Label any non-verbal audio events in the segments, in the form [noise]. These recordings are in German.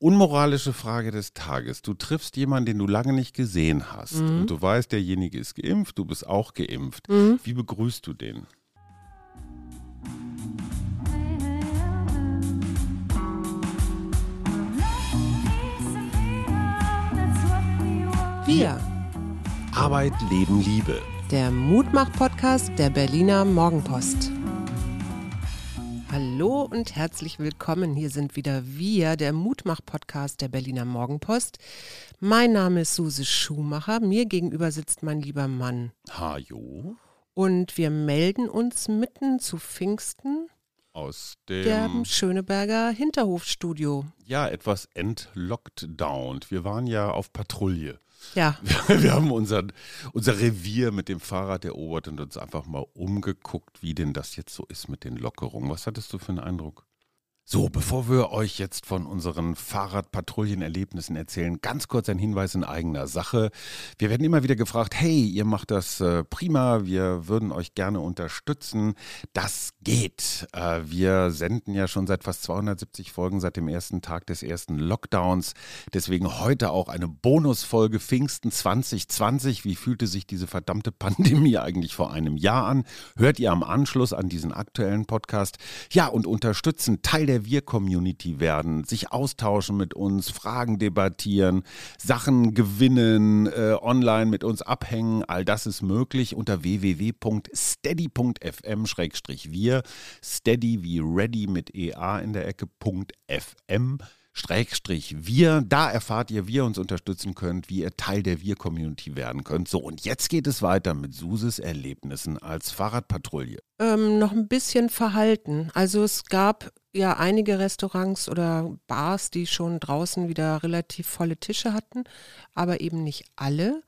Unmoralische Frage des Tages. Du triffst jemanden, den du lange nicht gesehen hast. Mhm. Und du weißt, derjenige ist geimpft, du bist auch geimpft. Mhm. Wie begrüßt du den? Wir, Arbeit, Leben, Liebe. der Mutmach-Podcast der Berliner Morgenpost. Hallo und herzlich willkommen. Hier sind wieder wir, der Mutmach-Podcast der Berliner Morgenpost. Mein Name ist Suse Schumacher. Mir gegenüber sitzt mein lieber Mann. Hajo Und wir melden uns mitten zu Pfingsten aus der dem, Schöneberger Hinterhofstudio. ja, etwas entlockdowned. Wir waren ja auf Patrouille. Ja, Wir haben unser, unser Revier mit dem Fahrrad erobert und uns einfach mal umgeguckt, wie denn das jetzt so ist mit den Lockerungen. Was hattest du für einen Eindruck? So, bevor wir euch jetzt von unseren Fahrradpatrouillenerlebnissen erzählen, ganz kurz ein Hinweis in eigener Sache. Wir werden immer wieder gefragt, hey, ihr macht das äh, prima, wir würden euch gerne unterstützen. Das geht. Äh, wir senden ja schon seit fast 270 Folgen seit dem ersten Tag des ersten Lockdowns. Deswegen heute auch eine Bonusfolge Pfingsten 2020. Wie fühlte sich diese verdammte Pandemie eigentlich vor einem Jahr an? Hört ihr am Anschluss an diesen aktuellen Podcast? Ja, und unterstützen, Teil der Wir-Community werden, sich austauschen mit uns, Fragen debattieren, Sachen gewinnen, äh, online mit uns abhängen. All das ist möglich unter www.steady.fm-wir. Steady wie ready mit EA in der Ecke .fm. Schrägstrich wir. Da erfahrt ihr, wie ihr uns unterstützen könnt, wie ihr Teil der Wir-Community werden könnt. So, und jetzt geht es weiter mit Suses Erlebnissen als Fahrradpatrouille. ähm, noch ein bisschen verhalten. Also es gab ja einige Restaurants oder Bars, die schon draußen wieder relativ volle Tische hatten, aber eben nicht alle.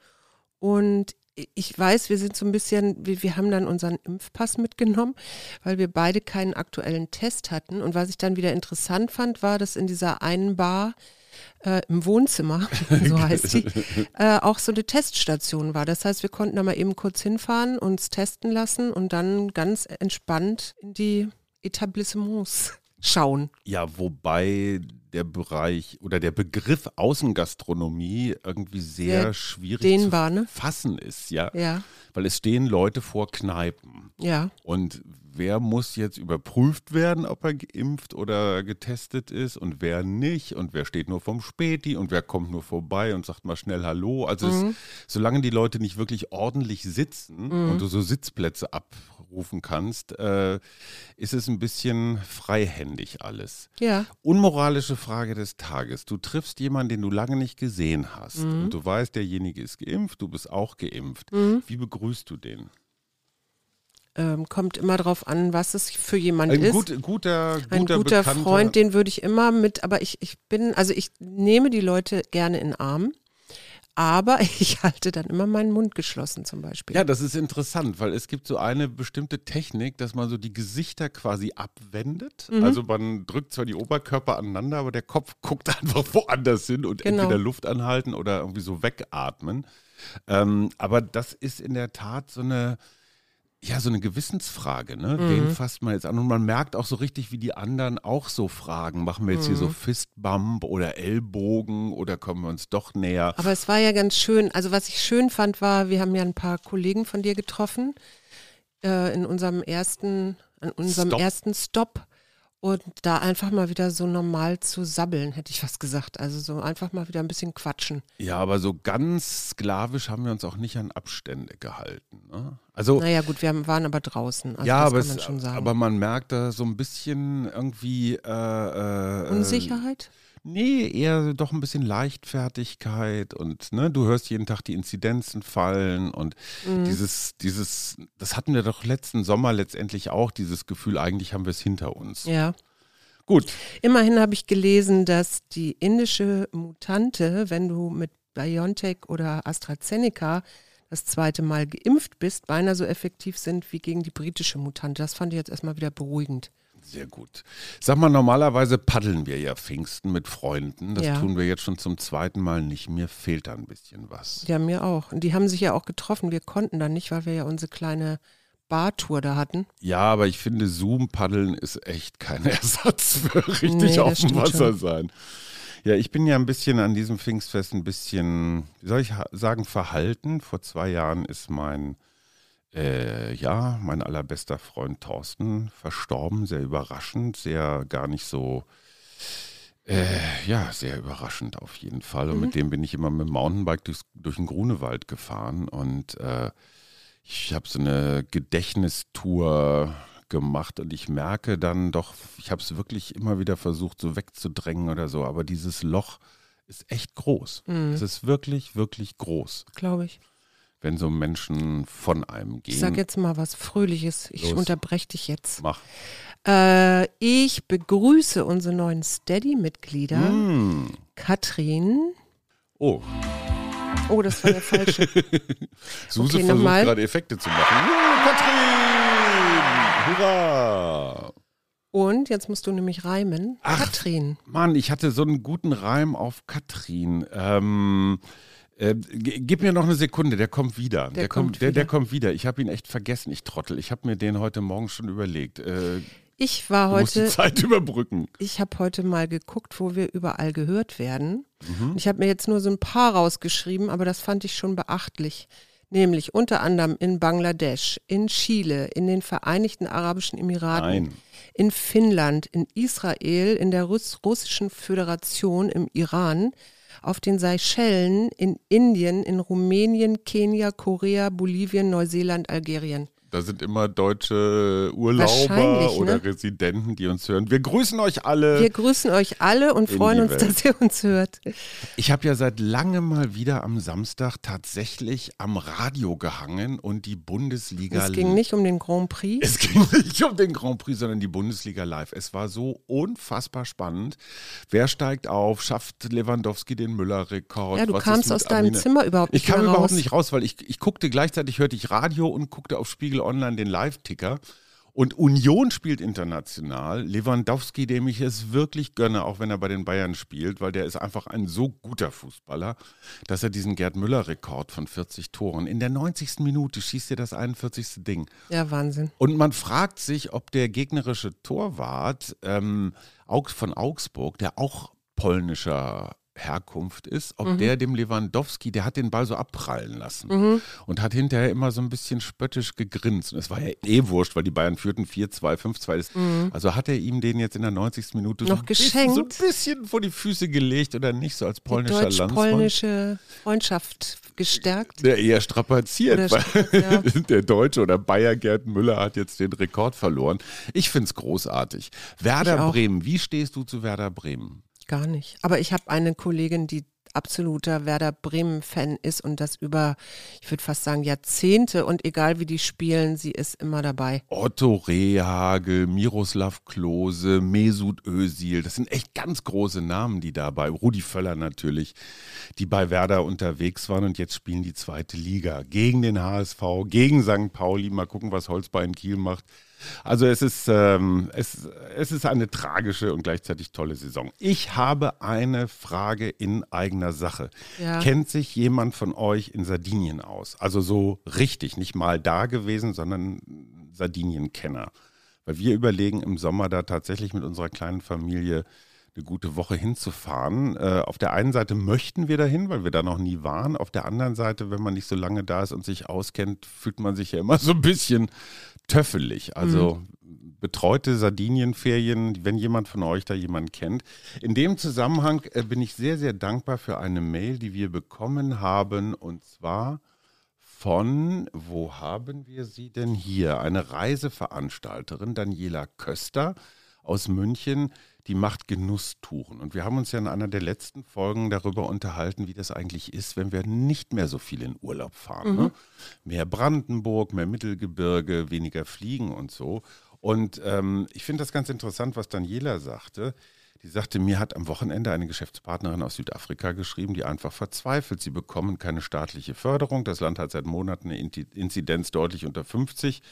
Und ich weiß, wir sind so ein bisschen, wir, wir haben dann unseren Impfpass mitgenommen, weil wir beide keinen aktuellen Test hatten. Und was ich dann wieder interessant fand, war, dass in dieser einen Bar äh, im Wohnzimmer, [laughs] so heißt die, [laughs] äh, auch so eine Teststation war. Das heißt, wir konnten da mal eben kurz hinfahren, uns testen lassen und dann ganz entspannt in die Etablissements schauen. Ja, wobei der Bereich oder der Begriff Außengastronomie irgendwie sehr Sehr schwierig zu ne? fassen ist, ja. Ja, Weil es stehen Leute vor Kneipen. ja. Und wer muss jetzt überprüft werden, ob er geimpft oder getestet ist und wer nicht und wer steht nur vom Späti und wer kommt nur vorbei und sagt mal schnell Hallo. Also Mhm. es, solange die Leute nicht wirklich ordentlich sitzen Mhm. und du so Sitzplätze abrufen kannst, äh, ist es ein bisschen freihändig alles. Ja, Unmoralische Frage des Tages. Du triffst jemanden, den du lange nicht gesehen hast Mhm. und du weißt, derjenige ist geimpft, du bist auch geimpft. Mhm. Wie begrüßt du den? Ähm, kommt immer drauf an, was es für jemand Ein ist. gut, guter, Ein guter, guter Bekannter. Freund, den würde ich immer mit, aber ich, ich bin, also ich nehme die Leute gerne in Arm, aber [laughs] ich halte dann immer meinen Mund geschlossen zum Beispiel. Ja, das ist interessant, weil es gibt so eine bestimmte Technik, dass man so die Gesichter quasi abwendet. Mhm. Also man drückt zwar die Oberkörper aneinander, aber der Kopf [laughs] guckt einfach woanders hin und Genau. entweder Luft anhalten oder irgendwie so wegatmen. Ähm, aber das ist in der Tat so eine, ja, so eine Gewissensfrage, ne? Mhm. Wen fasst man jetzt an? Und man merkt auch so richtig, wie die anderen auch so fragen. Machen wir jetzt hier so Mhm. Fistbump oder Ellbogen oder kommen wir uns doch näher? Aber es war ja ganz schön. Also was ich schön fand, war, wir haben ja ein paar Kollegen von dir getroffen äh, in unserem ersten, an unserem Stop. ersten Stop. Und da einfach mal wieder so normal zu sabbeln, hätte ich was gesagt. Also so einfach mal wieder ein bisschen quatschen. Ja, aber so ganz sklavisch haben wir uns auch nicht an Abstände gehalten. Ne? Also Naja gut, wir haben, waren aber draußen. Also ja, aber, man es, schon sagen. aber man merkt da so ein bisschen irgendwie äh, äh, äh, Unsicherheit? Nee, eher doch ein bisschen Leichtfertigkeit und ne, du hörst jeden Tag die Inzidenzen fallen und Mhm. dieses, dieses, das hatten wir doch letzten Sommer letztendlich auch, dieses Gefühl, eigentlich haben wir es hinter uns. Ja. Gut, Immerhin habe ich gelesen, dass die indische Mutante, wenn du mit BioNTech oder AstraZeneca das zweite Mal geimpft bist, beinahe so effektiv sind wie gegen die britische Mutante. Das fand ich jetzt erstmal wieder beruhigend. Sehr gut. Sag mal, normalerweise paddeln wir ja Pfingsten mit Freunden. Das Ja. tun wir jetzt schon zum zweiten Mal nicht. Mir fehlt da ein bisschen was. Ja, mir auch. Und die haben sich ja auch getroffen. Wir konnten da nicht, weil wir ja unsere kleine Bartour da hatten. Ja, aber ich finde, Zoom-Paddeln ist echt kein [laughs] Ersatz für richtig Nee, auf dem Wasser schon. sein. Ja, ich bin ja ein bisschen an diesem Pfingstfest ein bisschen, wie soll ich sagen, verhalten. Vor zwei Jahren ist mein, äh, ja, mein allerbester Freund Thorsten verstorben, sehr überraschend, sehr gar nicht so, äh, ja, sehr überraschend auf jeden Fall. Und mhm. mit dem bin ich immer mit dem Mountainbike durch, durch den Grunewald gefahren und äh, ich habe so eine Gedächtnistour gemacht und ich merke dann doch, ich habe es wirklich immer wieder versucht, so wegzudrängen oder so, aber dieses Loch ist echt groß. Mhm. Es ist wirklich, wirklich groß. Glaube ich. Wenn so Menschen von einem gehen. Ich sag jetzt mal was Fröhliches. Ich Los. unterbreche dich jetzt. Mach. Äh, ich begrüße unsere neuen Steady-Mitglieder. Mm. Katrin. Oh. Oh, das war der falsche. [laughs] Suse okay, versucht gerade Effekte zu machen. Uh, Katrin! Hurra! Und jetzt musst du nämlich reimen. Ach, Katrin. Mann, ich hatte so einen guten Reim auf Katrin. Ähm, äh, gib mir noch eine Sekunde, der kommt wieder. Der, der kommt, kommt, der, der kommt wieder. Ich habe ihn echt vergessen, ich Trottel. Ich habe mir den heute Morgen schon überlegt. Äh, ich war heute. die [laughs] Zeit überbrücken. Ich habe heute mal geguckt, wo wir überall gehört werden. Mhm. Ich habe mir jetzt nur so ein paar rausgeschrieben, aber das fand ich schon beachtlich. Nämlich unter anderem in Bangladesch, in Chile, in den Vereinigten Arabischen Emiraten, Nein. in Finnland, in Israel, in der Russ Russischen Föderation, im Iran, auf den Seychellen, in Indien, in Rumänien, Kenia, Korea, Bolivien, Neuseeland, Algerien. Da sind immer deutsche Urlauber oder ne? Residenten, die uns hören. Wir grüßen euch alle. Wir grüßen euch alle und freuen uns, dass ihr uns hört. Ich habe ja seit langem mal wieder am Samstag tatsächlich am Radio gehangen und die Bundesliga. Es ging nicht um den Grand Prix. Es ging [laughs] nicht um den Grand Prix, sondern die Bundesliga live. Es war so unfassbar spannend. Wer steigt auf? Schafft Lewandowski den Müller-Rekord? Ja, du Was kamst aus deinem Armine? Zimmer überhaupt nicht raus. Ich kam überhaupt nicht raus, weil ich, ich guckte gleichzeitig, hörte ich Radio und guckte auf Spiegel Spiegel Online den Live-Ticker. Und Union spielt international. Lewandowski, dem ich es wirklich gönne, auch wenn er bei den Bayern spielt, weil der ist einfach ein so guter Fußballer, dass er diesen Gerd Müller-Rekord von 40 Toren in der 90. Minute schießt er das 41. Ding. Ja, Wahnsinn. Und man fragt sich, ob der gegnerische Torwart ähm, von Augsburg, der auch polnischer Herkunft ist, ob mhm. der dem Lewandowski, der hat den Ball so abprallen lassen mhm. und hat hinterher immer so ein bisschen spöttisch gegrinst. Und es war ja eh wurscht, weil die Bayern führten 4-2, 5-2. Mhm. Also hat er ihm den jetzt in der 90. Minute noch so, geschenkt. so ein bisschen vor die Füße gelegt oder nicht, so als polnischer die Landsmann. polnische Freundschaft gestärkt. Der eher strapaziert, weil ja. [laughs] der Deutsche oder Bayer Gerd Müller hat jetzt den Rekord verloren. Ich finde es großartig. Werder Bremen, wie stehst du zu Werder Bremen? Gar nicht. Aber ich habe eine Kollegin, die absoluter Werder Bremen-Fan ist und das über, ich würde fast sagen, Jahrzehnte und egal wie die spielen, sie ist immer dabei. Otto Rehagel, Miroslav Klose, Mesut Özil, das sind echt ganz große Namen, die dabei, Rudi Völler natürlich, die bei Werder unterwegs waren und jetzt spielen die zweite Liga gegen den HSV, gegen St. Pauli, mal gucken, was Holzbein Kiel macht. Also es ist, ähm, es, es ist eine tragische und gleichzeitig tolle Saison. Ich habe eine Frage in eigener Sache. Ja. Kennt sich jemand von euch in Sardinien aus? Also so richtig, nicht mal da gewesen, sondern Sardinienkenner. Weil wir überlegen im Sommer da tatsächlich mit unserer kleinen Familie eine gute Woche hinzufahren. Äh, auf der einen Seite möchten wir dahin, weil wir da noch nie waren. Auf der anderen Seite, wenn man nicht so lange da ist und sich auskennt, fühlt man sich ja immer so ein bisschen töffelig. Also mhm. betreute Sardinienferien, wenn jemand von euch da jemanden kennt. In dem Zusammenhang äh, bin ich sehr, sehr dankbar für eine Mail, die wir bekommen haben. Und zwar von, wo haben wir sie denn hier? Eine Reiseveranstalterin, Daniela Köster aus München, die macht Genusstouren. Und wir haben uns ja in einer der letzten Folgen darüber unterhalten, wie das eigentlich ist, wenn wir nicht mehr so viel in Urlaub fahren. Ne? Mhm. Ne? Mehr Brandenburg, mehr Mittelgebirge, weniger Fliegen und so. Und ähm, ich finde das ganz interessant, was Daniela sagte. Die sagte, mir hat am Wochenende eine Geschäftspartnerin aus Südafrika geschrieben, die einfach verzweifelt. Sie bekommen keine staatliche Förderung. Das Land hat seit Monaten eine Inzidenz deutlich unter 50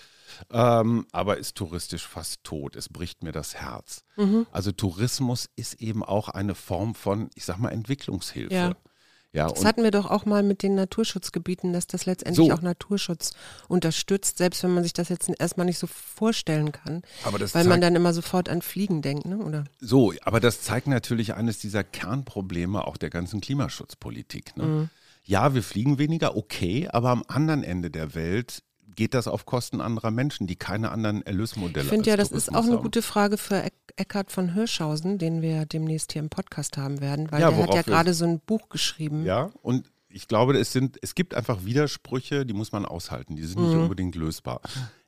ähm, aber ist touristisch fast tot. Es bricht mir das Herz. Mhm. Also Tourismus ist eben auch eine Form von, ich sag mal, Entwicklungshilfe. Ja. Ja, Das hatten wir doch auch mal mit den Naturschutzgebieten, dass das letztendlich So. auch Naturschutz unterstützt, selbst wenn man sich das jetzt erstmal nicht so vorstellen kann. Weil man dann immer sofort an Fliegen denkt, ne? Oder? so, aber das zeigt natürlich eines dieser Kernprobleme auch der ganzen Klimaschutzpolitik. Ne? Mhm. Ja, wir fliegen weniger, okay, aber am anderen Ende der Welt geht das auf Kosten anderer Menschen, die keine anderen Erlösmodelle Ich finde ja, das ist auch eine haben. gute Frage für Eck Eckhard von Hirschhausen, den wir demnächst hier im Podcast haben werden, weil Ja, der hat ja gerade so ein Buch geschrieben. Ja, und ich glaube, es, sind, es gibt einfach Widersprüche, die muss man aushalten. Die sind nicht Mhm. unbedingt lösbar.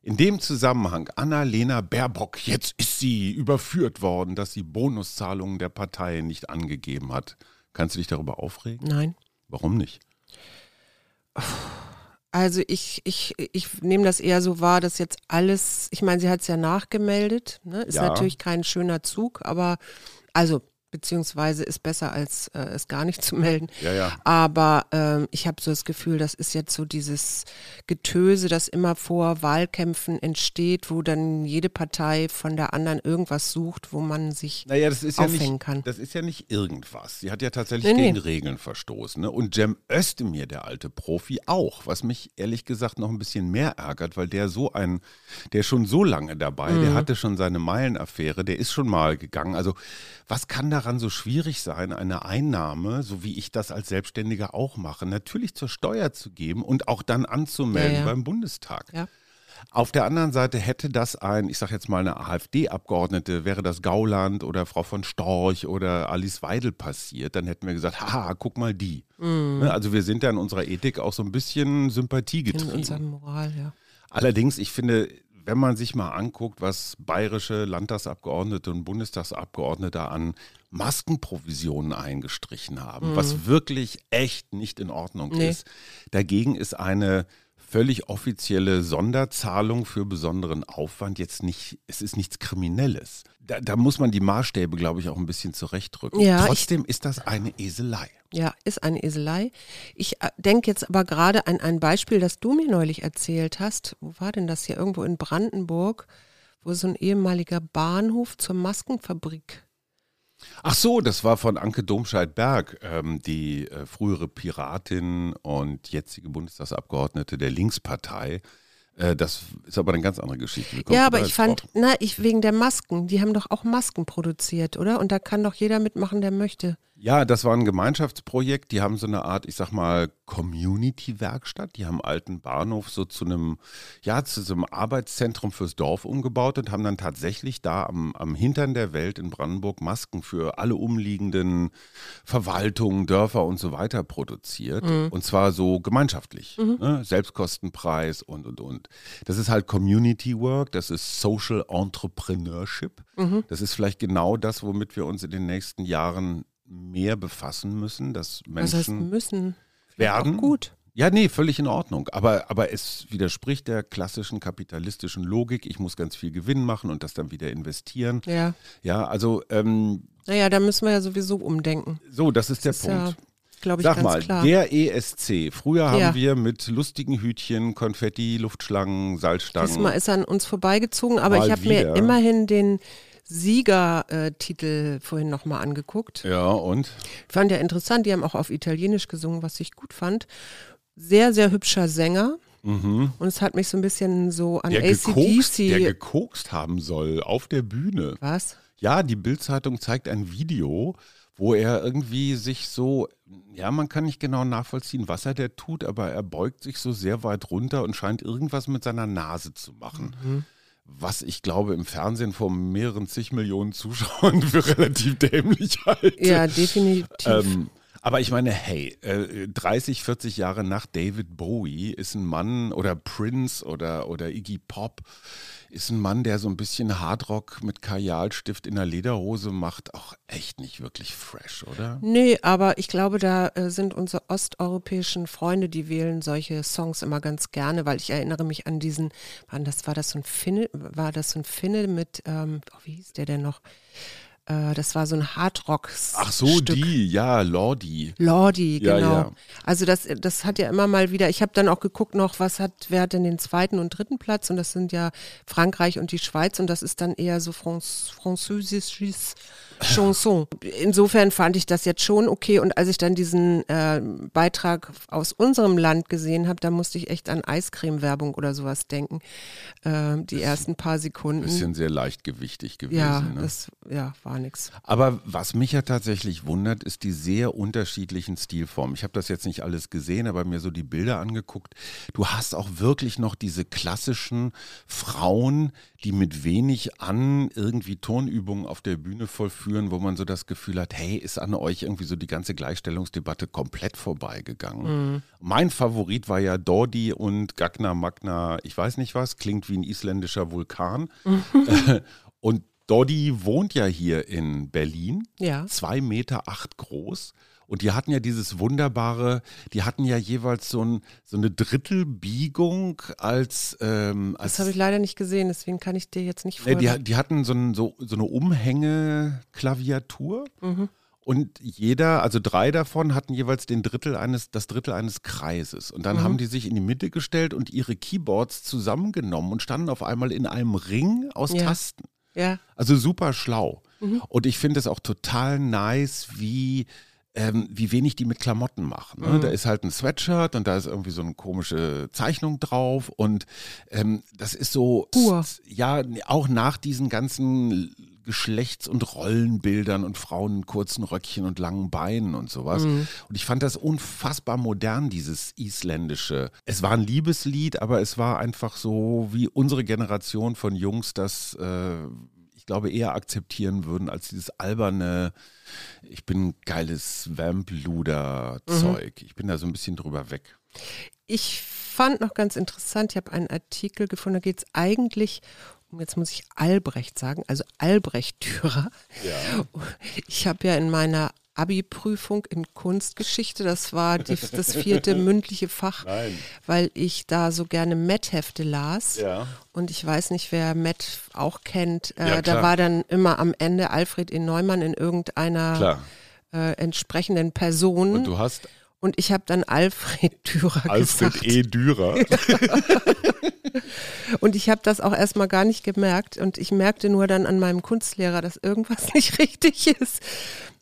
In dem Zusammenhang, Annalena Baerbock, jetzt ist sie überführt worden, dass sie Bonuszahlungen der Partei nicht angegeben hat. Kannst du dich darüber aufregen? Nein. Warum nicht? Also ich, ich, ich nehme das eher so wahr, dass jetzt alles, ich meine, sie hat es ja nachgemeldet, ne? ist Ja. natürlich kein schöner Zug, aber also beziehungsweise ist besser als äh, es gar nicht zu melden. Ja, ja. Aber ähm, ich habe so das Gefühl, das ist jetzt so dieses Getöse, das immer vor Wahlkämpfen entsteht, wo dann jede Partei von der anderen irgendwas sucht, wo man sich Naja, das ist ja aufhängen nicht, kann. das ist ja nicht irgendwas. Sie hat ja tatsächlich Nee, nee. gegen Regeln verstoßen. Ne? Und Cem Özdemir, der alte Profi, auch. Was mich ehrlich gesagt noch ein bisschen mehr ärgert, weil der so ein, der ist schon so lange dabei, Mhm. der hatte schon seine Meilenaffäre, der ist schon mal gegangen. Also was kann daran so schwierig sein, eine Einnahme, so wie ich das als Selbstständiger auch mache, natürlich zur Steuer zu geben und auch dann anzumelden Ja, ja. beim Bundestag? Ja. Auf der anderen Seite hätte das ein, ich sage jetzt mal eine AfD-Abgeordnete, wäre das Gauland oder Frau von Storch oder Alice Weidel passiert, dann hätten wir gesagt, haha, guck mal die. Ne, Also wir sind ja in unserer Ethik auch so ein bisschen Sympathie in. Moral, ja. Allerdings, ich finde, wenn man sich mal anguckt, was bayerische Landtagsabgeordnete und Bundestagsabgeordnete an Maskenprovisionen eingestrichen haben, was wirklich echt nicht in Ordnung Nee. ist. Dagegen ist eine völlig offizielle Sonderzahlung für besonderen Aufwand jetzt nicht, es ist nichts Kriminelles. Da, da muss man die Maßstäbe, glaube ich, auch ein bisschen zurechtrücken. Ja, ich- Trotzdem ist das eine Eselei. Ja, ist eine Eselei. Ich äh, denke jetzt aber gerade an ein Beispiel, das du mir neulich erzählt hast. Wo war denn das hier? Irgendwo in Brandenburg, wo so ein ehemaliger Bahnhof zur Maskenfabrik. Ach so, das war von Anke Domscheit-Berg, ähm, die äh, frühere Piratin und jetzige Bundestagsabgeordnete der Linkspartei. Äh, das ist aber eine ganz andere Geschichte. Ja, aber ich fand, drauf? na, ich wegen der Masken, die haben doch auch Masken produziert, oder? Und da kann doch jeder mitmachen, der möchte. Ja, das war ein Gemeinschaftsprojekt. Die haben so eine Art, ich sag mal, Community-Werkstatt. Die haben alten Bahnhof so zu einem, ja, zu so einem Arbeitszentrum fürs Dorf umgebaut und haben dann tatsächlich da am, am Hintern der Welt in Brandenburg Masken für alle umliegenden Verwaltungen, Dörfer und so weiter produziert. Und zwar so gemeinschaftlich. Ne? Selbstkostenpreis und, und, und. Das ist halt Community Work, das ist Social Entrepreneurship. Das ist vielleicht genau das, womit wir uns in den nächsten Jahren mehr befassen müssen, dass Was heißt Menschen müssen? Werden. Gut. Ja, nee, völlig in Ordnung. Aber, aber es widerspricht der klassischen kapitalistischen Logik. Ich muss ganz viel Gewinn machen und das dann wieder investieren. Ja. Ja, also ähm, Naja, da müssen wir ja sowieso umdenken. so, das ist der Das ist Punkt. ja, glaube ich, Sag ganz mal, klar. der ESC. Früher haben Ja. wir mit lustigen Hütchen, Konfetti, Luftschlangen, Salzstangen. Diesmal ist er an uns vorbeigezogen, aber ich habe mir immerhin den Siegertitel vorhin nochmal angeguckt. ja, und? Fand ja interessant, die haben auch auf Italienisch gesungen, was ich gut fand. Sehr, sehr hübscher Sänger. Mhm. Und es hat mich so ein bisschen so an Der, gekokst, der ACDC. gekokst haben soll auf der Bühne. Was? Ja, die Bildzeitung zeigt ein Video, wo er irgendwie sich so, ja, man kann nicht genau nachvollziehen, was er da tut, aber er beugt sich so sehr weit runter und scheint irgendwas mit seiner Nase zu machen. Mhm. Was ich glaube im Fernsehen vor mehreren zig Millionen Zuschauern [laughs] für relativ dämlich halte. Ja, definitiv. Ähm, aber ich meine, hey, äh, 30, 40 Jahre nach David Bowie ist ein Mann oder Prince oder, oder Iggy Pop ist ein Mann, der so ein bisschen Hardrock mit Kajalstift in der Lederhose macht, auch echt nicht wirklich fresh, oder? Nee, aber ich glaube, da äh, sind unsere osteuropäischen Freunde, die wählen solche Songs immer ganz gerne, weil ich erinnere mich an diesen, wann das war das so ein Finne, war das so ein Finne mit, ähm, oh, wie hieß der denn noch? Äh, das war so ein Hardrock. Ach so, Stück. die, ja, Lordi. Lordi, Ja, genau. ja. Also das, das hat ja immer mal wieder, ich habe dann auch geguckt noch, was hat, wer hat denn den zweiten und dritten Platz und das sind ja Frankreich und die Schweiz und das ist dann eher so Franz, französisches Chanson. Insofern fand ich das jetzt schon okay. Und als ich dann diesen äh, Beitrag aus unserem Land gesehen habe, da musste ich echt an Eiscreme-Werbung oder sowas denken. Äh, die ersten paar Sekunden. Bisschen sehr leichtgewichtig gewesen. ja, ne? das ja, war nix. Aber was mich ja tatsächlich wundert, ist die sehr unterschiedlichen Stilformen. Ich habe das jetzt nicht alles gesehen, aber mir so die Bilder angeguckt. Du hast auch wirklich noch diese klassischen Frauen, die mit wenig an irgendwie Turnübungen auf der Bühne vollführen, wo man so das Gefühl hat, hey, ist an euch irgendwie so die ganze Gleichstellungsdebatte komplett vorbeigegangen. Mein Favorit war ja Dordi und Gagna Magna, ich weiß nicht was, klingt wie ein isländischer Vulkan. [laughs] [laughs] und Doddy wohnt ja hier in Berlin, Ja. zwei Meter acht groß. Und die hatten ja dieses wunderbare, die hatten ja jeweils so, ein, so eine Drittelbiegung als, ähm, als Das habe ich leider nicht gesehen, deswegen kann ich dir jetzt nicht Nee, folgen. die, die hatten so, ein, so, so eine Umhängeklaviatur. Mhm. Und jeder, also drei davon hatten jeweils den Drittel eines, das Drittel eines Kreises. Und dann Mhm. haben die sich in die Mitte gestellt und ihre Keyboards zusammengenommen und standen auf einmal in einem Ring aus Ja. Tasten. ja. Also super schlau. Mhm. Und ich finde es auch total nice, wie, ähm, wie wenig die mit Klamotten machen. Ne? Mhm. Da ist halt ein Sweatshirt und da ist irgendwie so eine komische Zeichnung drauf. Und ähm, das ist so, Pur. ja, auch nach diesen ganzen Geschlechts- und Rollenbildern und Frauen in kurzen Röckchen und langen Beinen und sowas. Mhm. Und ich fand das unfassbar modern, dieses isländische. Es war ein Liebeslied, aber es war einfach so, wie unsere Generation von Jungs das, äh, glaube, eher akzeptieren würden als dieses alberne, ich bin geiles Vampluder-Zeug. Ich bin da so ein bisschen drüber weg. Ich fand noch ganz interessant, ich habe einen Artikel gefunden, da geht es eigentlich um, jetzt muss ich Albrecht sagen, also Albrecht Dürer. Ja. Ich habe ja in meiner Abi-Prüfung in Kunstgeschichte, das war die, das vierte [laughs] mündliche Fach, Nein. weil ich da so gerne Met-Hefte las. Ja. Und ich weiß nicht, wer Met auch kennt. Äh, Ja, da war dann immer am Ende Alfred E. Neumann in irgendeiner äh, entsprechenden Person. Und Und, du hast ich habe dann Alfred [laughs] Dürer Alfred gesagt. E. Dürer. [laughs] Und ich habe das auch erstmal gar nicht gemerkt. Und ich merkte nur dann an meinem Kunstlehrer, dass irgendwas nicht richtig ist.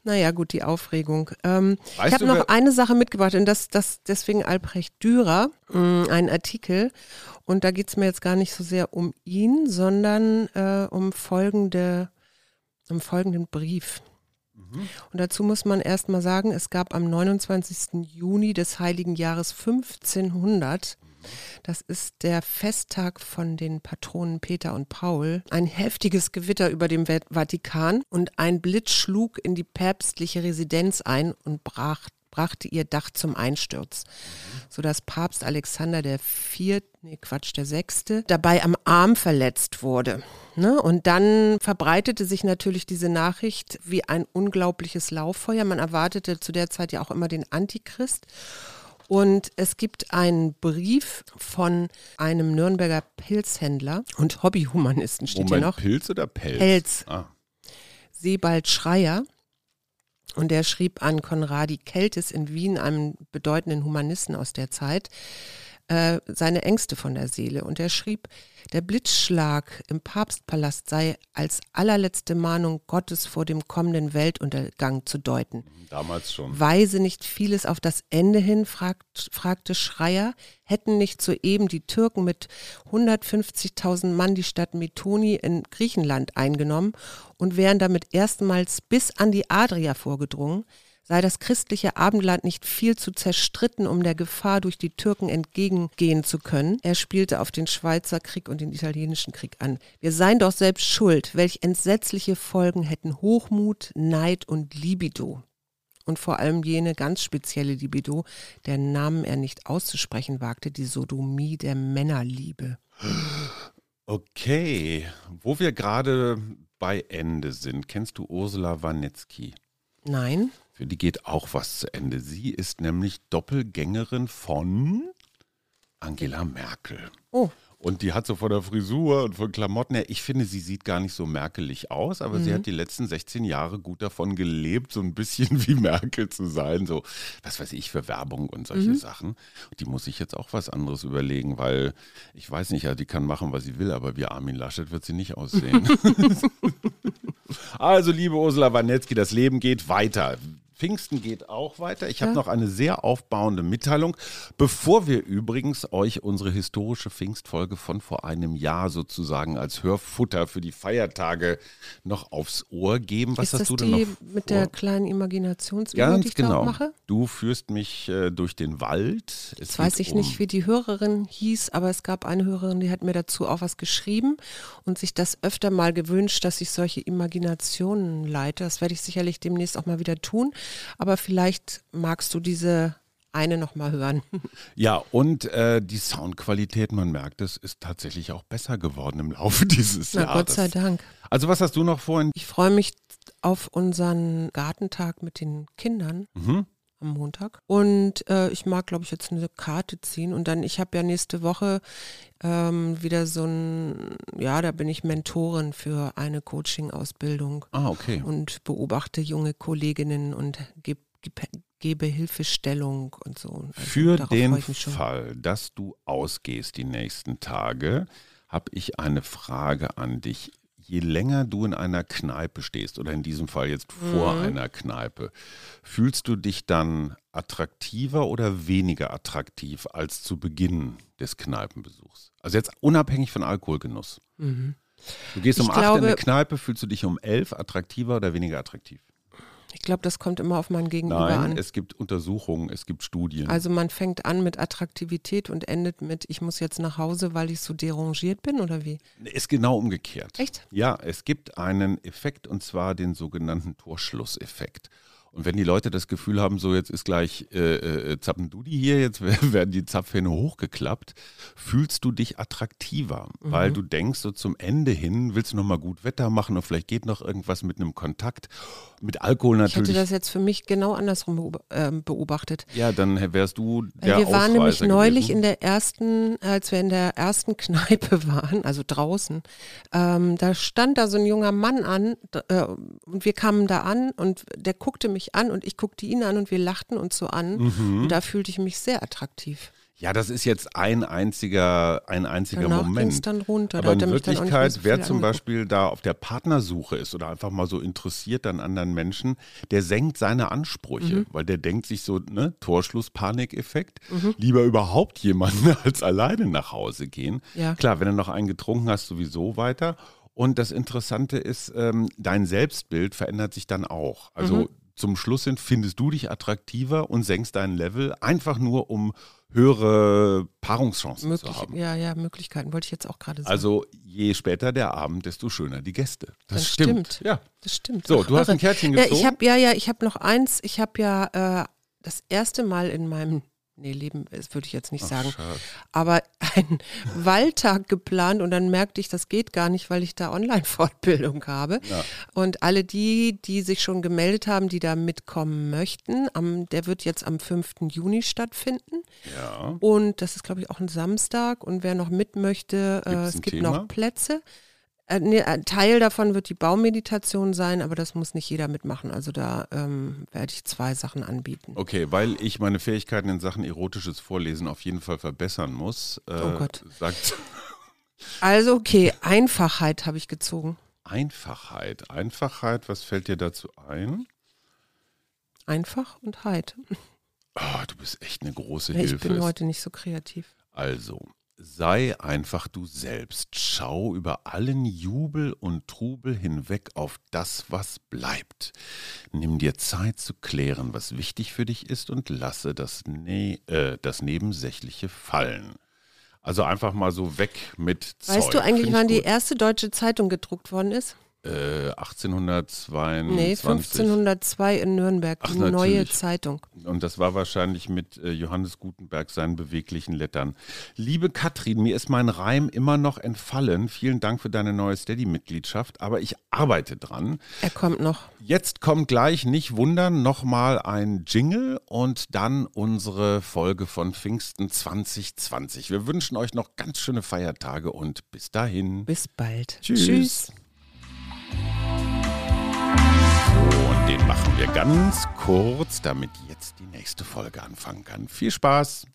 Naja, gut, die Aufregung. Ähm, ich habe noch eine Sache mitgebracht und das, das deswegen Albrecht Dürer, mh, ein Artikel. Und da geht es mir jetzt gar nicht so sehr um ihn, sondern äh, um folgende, um folgenden Brief. Und dazu muss man erst mal sagen, es gab am 29. Juni des heiligen Jahres 1500, das ist der Festtag von den Patronen Peter und Paul, ein heftiges Gewitter über dem Va- Vatikan und ein Blitz schlug in die päpstliche Residenz ein und brach, brachte ihr Dach zum Einsturz, sodass Papst Alexander der Vierte, nee Quatsch, der Sechste, dabei am Arm verletzt wurde. Ne? Und dann verbreitete sich natürlich diese Nachricht wie ein unglaubliches Lauffeuer. Man erwartete zu der Zeit ja auch immer den Antichrist. Und es gibt einen Brief von einem Nürnberger Pilzhändler und Hobbyhumanisten steht Moment, hier noch. Pilz oder Pelz? Pelz. Ah. Sebald Schreier. Und der schrieb an Konradi Keltis in Wien, einem bedeutenden Humanisten aus der Zeit, äh, seine Ängste von der Seele. Und er schrieb, der Blitzschlag im Papstpalast sei als allerletzte Mahnung Gottes vor dem kommenden Weltuntergang zu deuten. Damals schon. Weise nicht vieles auf das Ende hin, fragt, fragte Schreier. Hätten nicht soeben die Türken mit 150.000 Mann die Stadt Methoni in Griechenland eingenommen und wären damit erstmals bis an die Adria vorgedrungen, sei das christliche Abendland nicht viel zu zerstritten, um der Gefahr durch die Türken entgegengehen zu können. Er spielte auf den Schweizer Krieg und den italienischen Krieg an. Wir seien doch selbst schuld. Welch entsetzliche Folgen hätten Hochmut, Neid und Libido und vor allem jene ganz spezielle Libido, deren Namen er nicht auszusprechen wagte, die Sodomie der Männerliebe. Okay, wo wir gerade bei Ende sind, kennst du Ursula Wanetzki? Nein? Für die geht auch was zu Ende. Sie ist nämlich Doppelgängerin von Angela Merkel. Oh, Und die hat so von der Frisur und von Klamotten her, ich finde, sie sieht gar nicht so merkelig aus, aber sie hat die letzten 16 Jahre gut davon gelebt, so ein bisschen [laughs] wie Merkel zu sein. So, was weiß ich, für Werbung und solche Sachen. Und die muss sich jetzt auch was anderes überlegen, weil ich weiß nicht, ja, die kann machen, was sie will, aber wie Armin Laschet wird sie nicht aussehen. [laughs] [laughs] Also, liebe Ursula Wanetzki, das Leben geht weiter. Pfingsten geht auch weiter. Ich habe Ja. noch eine sehr aufbauende Mitteilung, bevor wir übrigens euch unsere historische Pfingstfolge von vor einem Jahr sozusagen als Hörfutter für die Feiertage noch aufs Ohr geben. Was ist hast das du denn die noch mit vor? der kleinen Imaginationsübung, Ganz die ich genau. mache? Du führst mich äh, durch den Wald. Es Jetzt weiß ich um- nicht, wie die Hörerin hieß, aber es gab eine Hörerin, die hat mir dazu auch was geschrieben und sich das öfter mal gewünscht, dass ich solche Imaginationen leite. Das werde ich sicherlich demnächst auch mal wieder tun. Aber vielleicht magst du diese eine noch mal hören. [laughs] Ja, und äh, die Soundqualität, man merkt es, ist tatsächlich auch besser geworden im Laufe [laughs] dieses Na, Jahres. Gott sei Dank. Also was hast du noch vorhin? Ich freue mich auf unseren Gartentag mit den Kindern Mhm. Am Montag. Und äh, ich mag, glaube ich, jetzt eine Karte ziehen. Und dann, ich habe ja nächste Woche ähm, wieder so ein, ja, da bin ich Mentorin für eine Coaching-Ausbildung Ah, okay. und beobachte junge Kolleginnen und gebe geb, gebe Hilfestellung und so. Also Für den. Fall, dass du ausgehst die nächsten Tage, habe ich eine Frage an dich. Je länger du in einer Kneipe stehst, oder in diesem Fall jetzt vor Mhm. einer Kneipe, fühlst du dich dann attraktiver oder weniger attraktiv als zu Beginn des Kneipenbesuchs? Also jetzt unabhängig von Alkoholgenuss. Mhm. Du gehst um Ich 8 in eine Kneipe, fühlst du dich um 11 attraktiver oder weniger attraktiv? Ich glaube, das kommt immer auf mein Gegenüber Nein, an. es gibt Untersuchungen, es gibt Studien. Also man fängt an mit Attraktivität und endet mit, ich muss jetzt nach Hause, weil ich so derangiert bin oder wie? Ist genau umgekehrt. Echt? Ja, es gibt einen Effekt und zwar den sogenannten Torschlusseffekt. Und wenn die Leute das Gefühl haben, so jetzt ist gleich äh, äh, Zappendudi hier, jetzt [laughs] werden die Zapfhähne hochgeklappt, fühlst du dich attraktiver, Mhm. weil du denkst, so zum Ende hin willst du nochmal gut Wetter machen und vielleicht geht noch irgendwas mit einem Kontakt. Mit Alkohol Ich hätte natürlich. das jetzt für mich genau andersrum ähm, beobachtet. ja, dann wärst du Weil der wir waren nämlich neulich gewesen. in der ersten, als wir in der ersten Kneipe [laughs] waren, also draußen, ähm, da stand da so ein junger Mann an äh, und wir kamen da an und der guckte mich an und ich guckte ihn an und wir lachten uns so an Mhm. und da fühlte ich mich sehr attraktiv. Ja, das ist jetzt ein einziger, ein einziger Danach Moment. dann runter. Aber da in Wirklichkeit, so wer zum angeguckt. Beispiel da auf der Partnersuche ist oder einfach mal so interessiert an anderen Menschen, der senkt seine Ansprüche, Mhm. weil der denkt sich so, ne, Torschluss-Panikeffekt, lieber überhaupt jemanden [laughs] als alleine nach Hause gehen. Ja. Klar, wenn du noch einen getrunken hast, sowieso weiter. Und das Interessante ist, ähm, dein Selbstbild verändert sich dann auch. Also Mhm. Zum Schluss hin findest du dich attraktiver und senkst dein Level, einfach nur um höhere Paarungschancen Möglich, zu haben. ja, ja, Möglichkeiten wollte ich jetzt auch gerade sagen. Also je später der Abend, desto schöner die Gäste. Das, Das stimmt. stimmt. Ja. das stimmt. So, Ach, du hast ein Kärtchen Ja, gezogen. ich habe ja, ja, ich habe noch eins. Ich habe ja äh, das erste Mal in meinem nee, Leben, das würde ich jetzt nicht Ach, sagen, schade. aber [laughs] einen Waldtag geplant und dann merkte ich, das geht gar nicht, weil ich da Online-Fortbildung habe. Ja. Und alle die, die sich schon gemeldet haben, die da mitkommen möchten, am, der wird jetzt am 5. Juni stattfinden. Ja. Und das ist, glaube ich, auch ein Samstag. Und wer noch mit möchte, äh, es gibt Thema? noch Plätze. Äh, ein Teil davon wird die Baumeditation sein, aber das muss nicht jeder mitmachen. Also da ähm, werde ich zwei Sachen anbieten. Okay, weil ich meine Fähigkeiten in Sachen erotisches Vorlesen auf jeden Fall verbessern muss, äh, Oh Gott. Also okay, Einfachheit habe ich gezogen. Einfachheit. Einfachheit, was fällt dir dazu ein? Einfach und Heit. Ah, du bist echt eine große ich Hilfe. bin heute nicht so kreativ. Also, sei einfach du selbst. Schau über allen Jubel und Trubel hinweg auf das, was bleibt. Nimm dir Zeit zu klären, was wichtig für dich ist und lasse das, ne äh, das Nebensächliche fallen. Also einfach mal so weg mit Zeug. Weißt du eigentlich, wann die gut. erste deutsche Zeitung gedruckt worden ist? Äh, 1822. Nee, 1502 in Nürnberg, Ach, die neue natürlich. Zeitung. Und das war wahrscheinlich mit äh, Johannes Gutenberg seinen beweglichen Lettern. Liebe Katrin, mir ist mein Reim immer noch entfallen. Vielen Dank für deine neue Steady-Mitgliedschaft, aber ich arbeite dran. Er kommt noch. Jetzt kommt gleich, nicht wundern, nochmal ein Jingle und dann unsere Folge von Pfingsten 2020. Wir wünschen euch noch ganz schöne Feiertage und bis dahin. Bis bald. Tschüss. So, und den machen wir ganz kurz, damit jetzt die nächste Folge anfangen kann. Viel Spaß!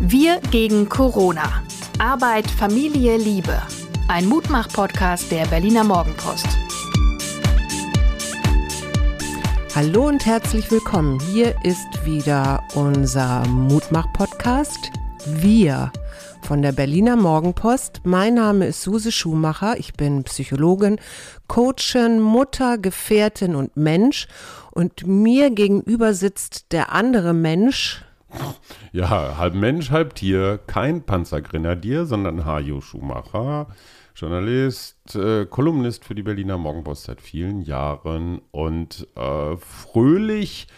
Wir gegen Corona. Arbeit, Familie, Liebe. Ein Mutmach-Podcast der Berliner Morgenpost. Hallo und herzlich willkommen. Hier ist wieder unser Mutmach-Podcast. Wir von der Berliner Morgenpost. Mein Name ist Suse Schumacher. Ich bin Psychologin, Coachin, Mutter, Gefährtin und Mensch. Und mir gegenüber sitzt der andere Mensch. Ja, halb Mensch, halb Tier. Kein Panzergrenadier, sondern Hajo Schumacher. Journalist, äh, Kolumnist für die Berliner Morgenpost seit vielen Jahren und äh, fröhlich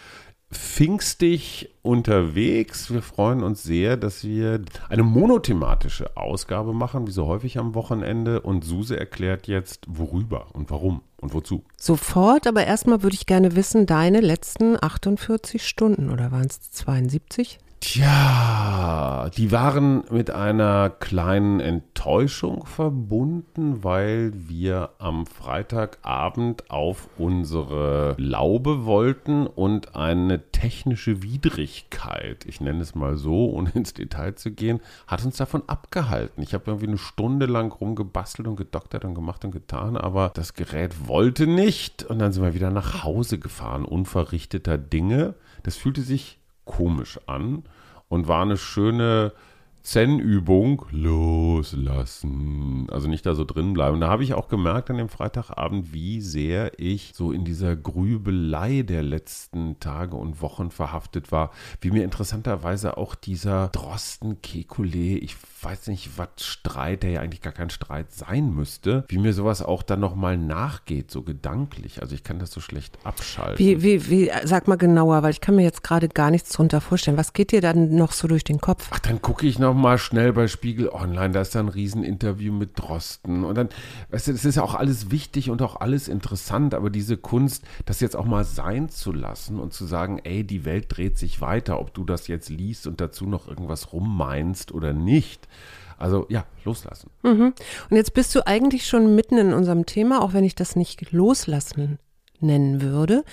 pfingstig unterwegs. Wir freuen uns sehr, dass wir eine monothematische Ausgabe machen, wie so häufig am Wochenende. Und Suse erklärt jetzt, worüber und warum und wozu. Sofort, aber erstmal würde ich gerne wissen, deine letzten 48 Stunden oder waren es 72? Tja, die waren mit einer kleinen Enttäuschung verbunden, weil wir am Freitagabend auf unsere Laube wollten und eine technische Widrigkeit, ich nenne es mal so, [laughs] ohne ins Detail zu gehen, hat uns davon abgehalten. Ich habe irgendwie eine Stunde lang rumgebastelt und gedoktert und gemacht und getan, aber das Gerät wollte nicht und dann sind wir wieder nach Hause gefahren, unverrichteter Dinge. Das fühlte sich komisch an und war eine schöne Zen-Übung loslassen. Also nicht da so drin bleiben. Da habe ich auch gemerkt an dem Freitagabend, wie sehr ich so in dieser Grübelei der letzten Tage und Wochen verhaftet war. Wie mir interessanterweise auch dieser Drosten Kekulé, ich weiß nicht, was Streit, der ja eigentlich gar kein Streit sein müsste, wie mir sowas auch dann nochmal nachgeht, so gedanklich. Also ich kann das so schlecht abschalten. Wie, wie, wie, sag mal genauer, weil ich kann mir jetzt gerade gar nichts drunter vorstellen. Was geht dir dann noch so durch den Kopf? Ach, dann gucke ich noch mal schnell bei Spiegel Online, da ist da ein Rieseninterview mit Drosten. Und dann, weißt du, das ist ja auch alles wichtig und auch alles interessant, aber diese Kunst, das jetzt auch mal sein zu lassen und zu sagen, ey, die Welt dreht sich weiter, ob du das jetzt liest und dazu noch irgendwas rummeinst oder nicht. Also ja, loslassen. Mhm. Und jetzt bist du eigentlich schon mitten in unserem Thema, auch wenn ich das nicht loslassen nennen würde,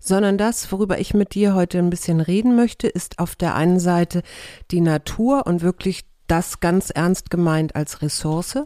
sondern das, worüber ich mit dir heute ein bisschen reden möchte, ist auf der einen Seite die Natur und wirklich das ganz ernst gemeint als Ressource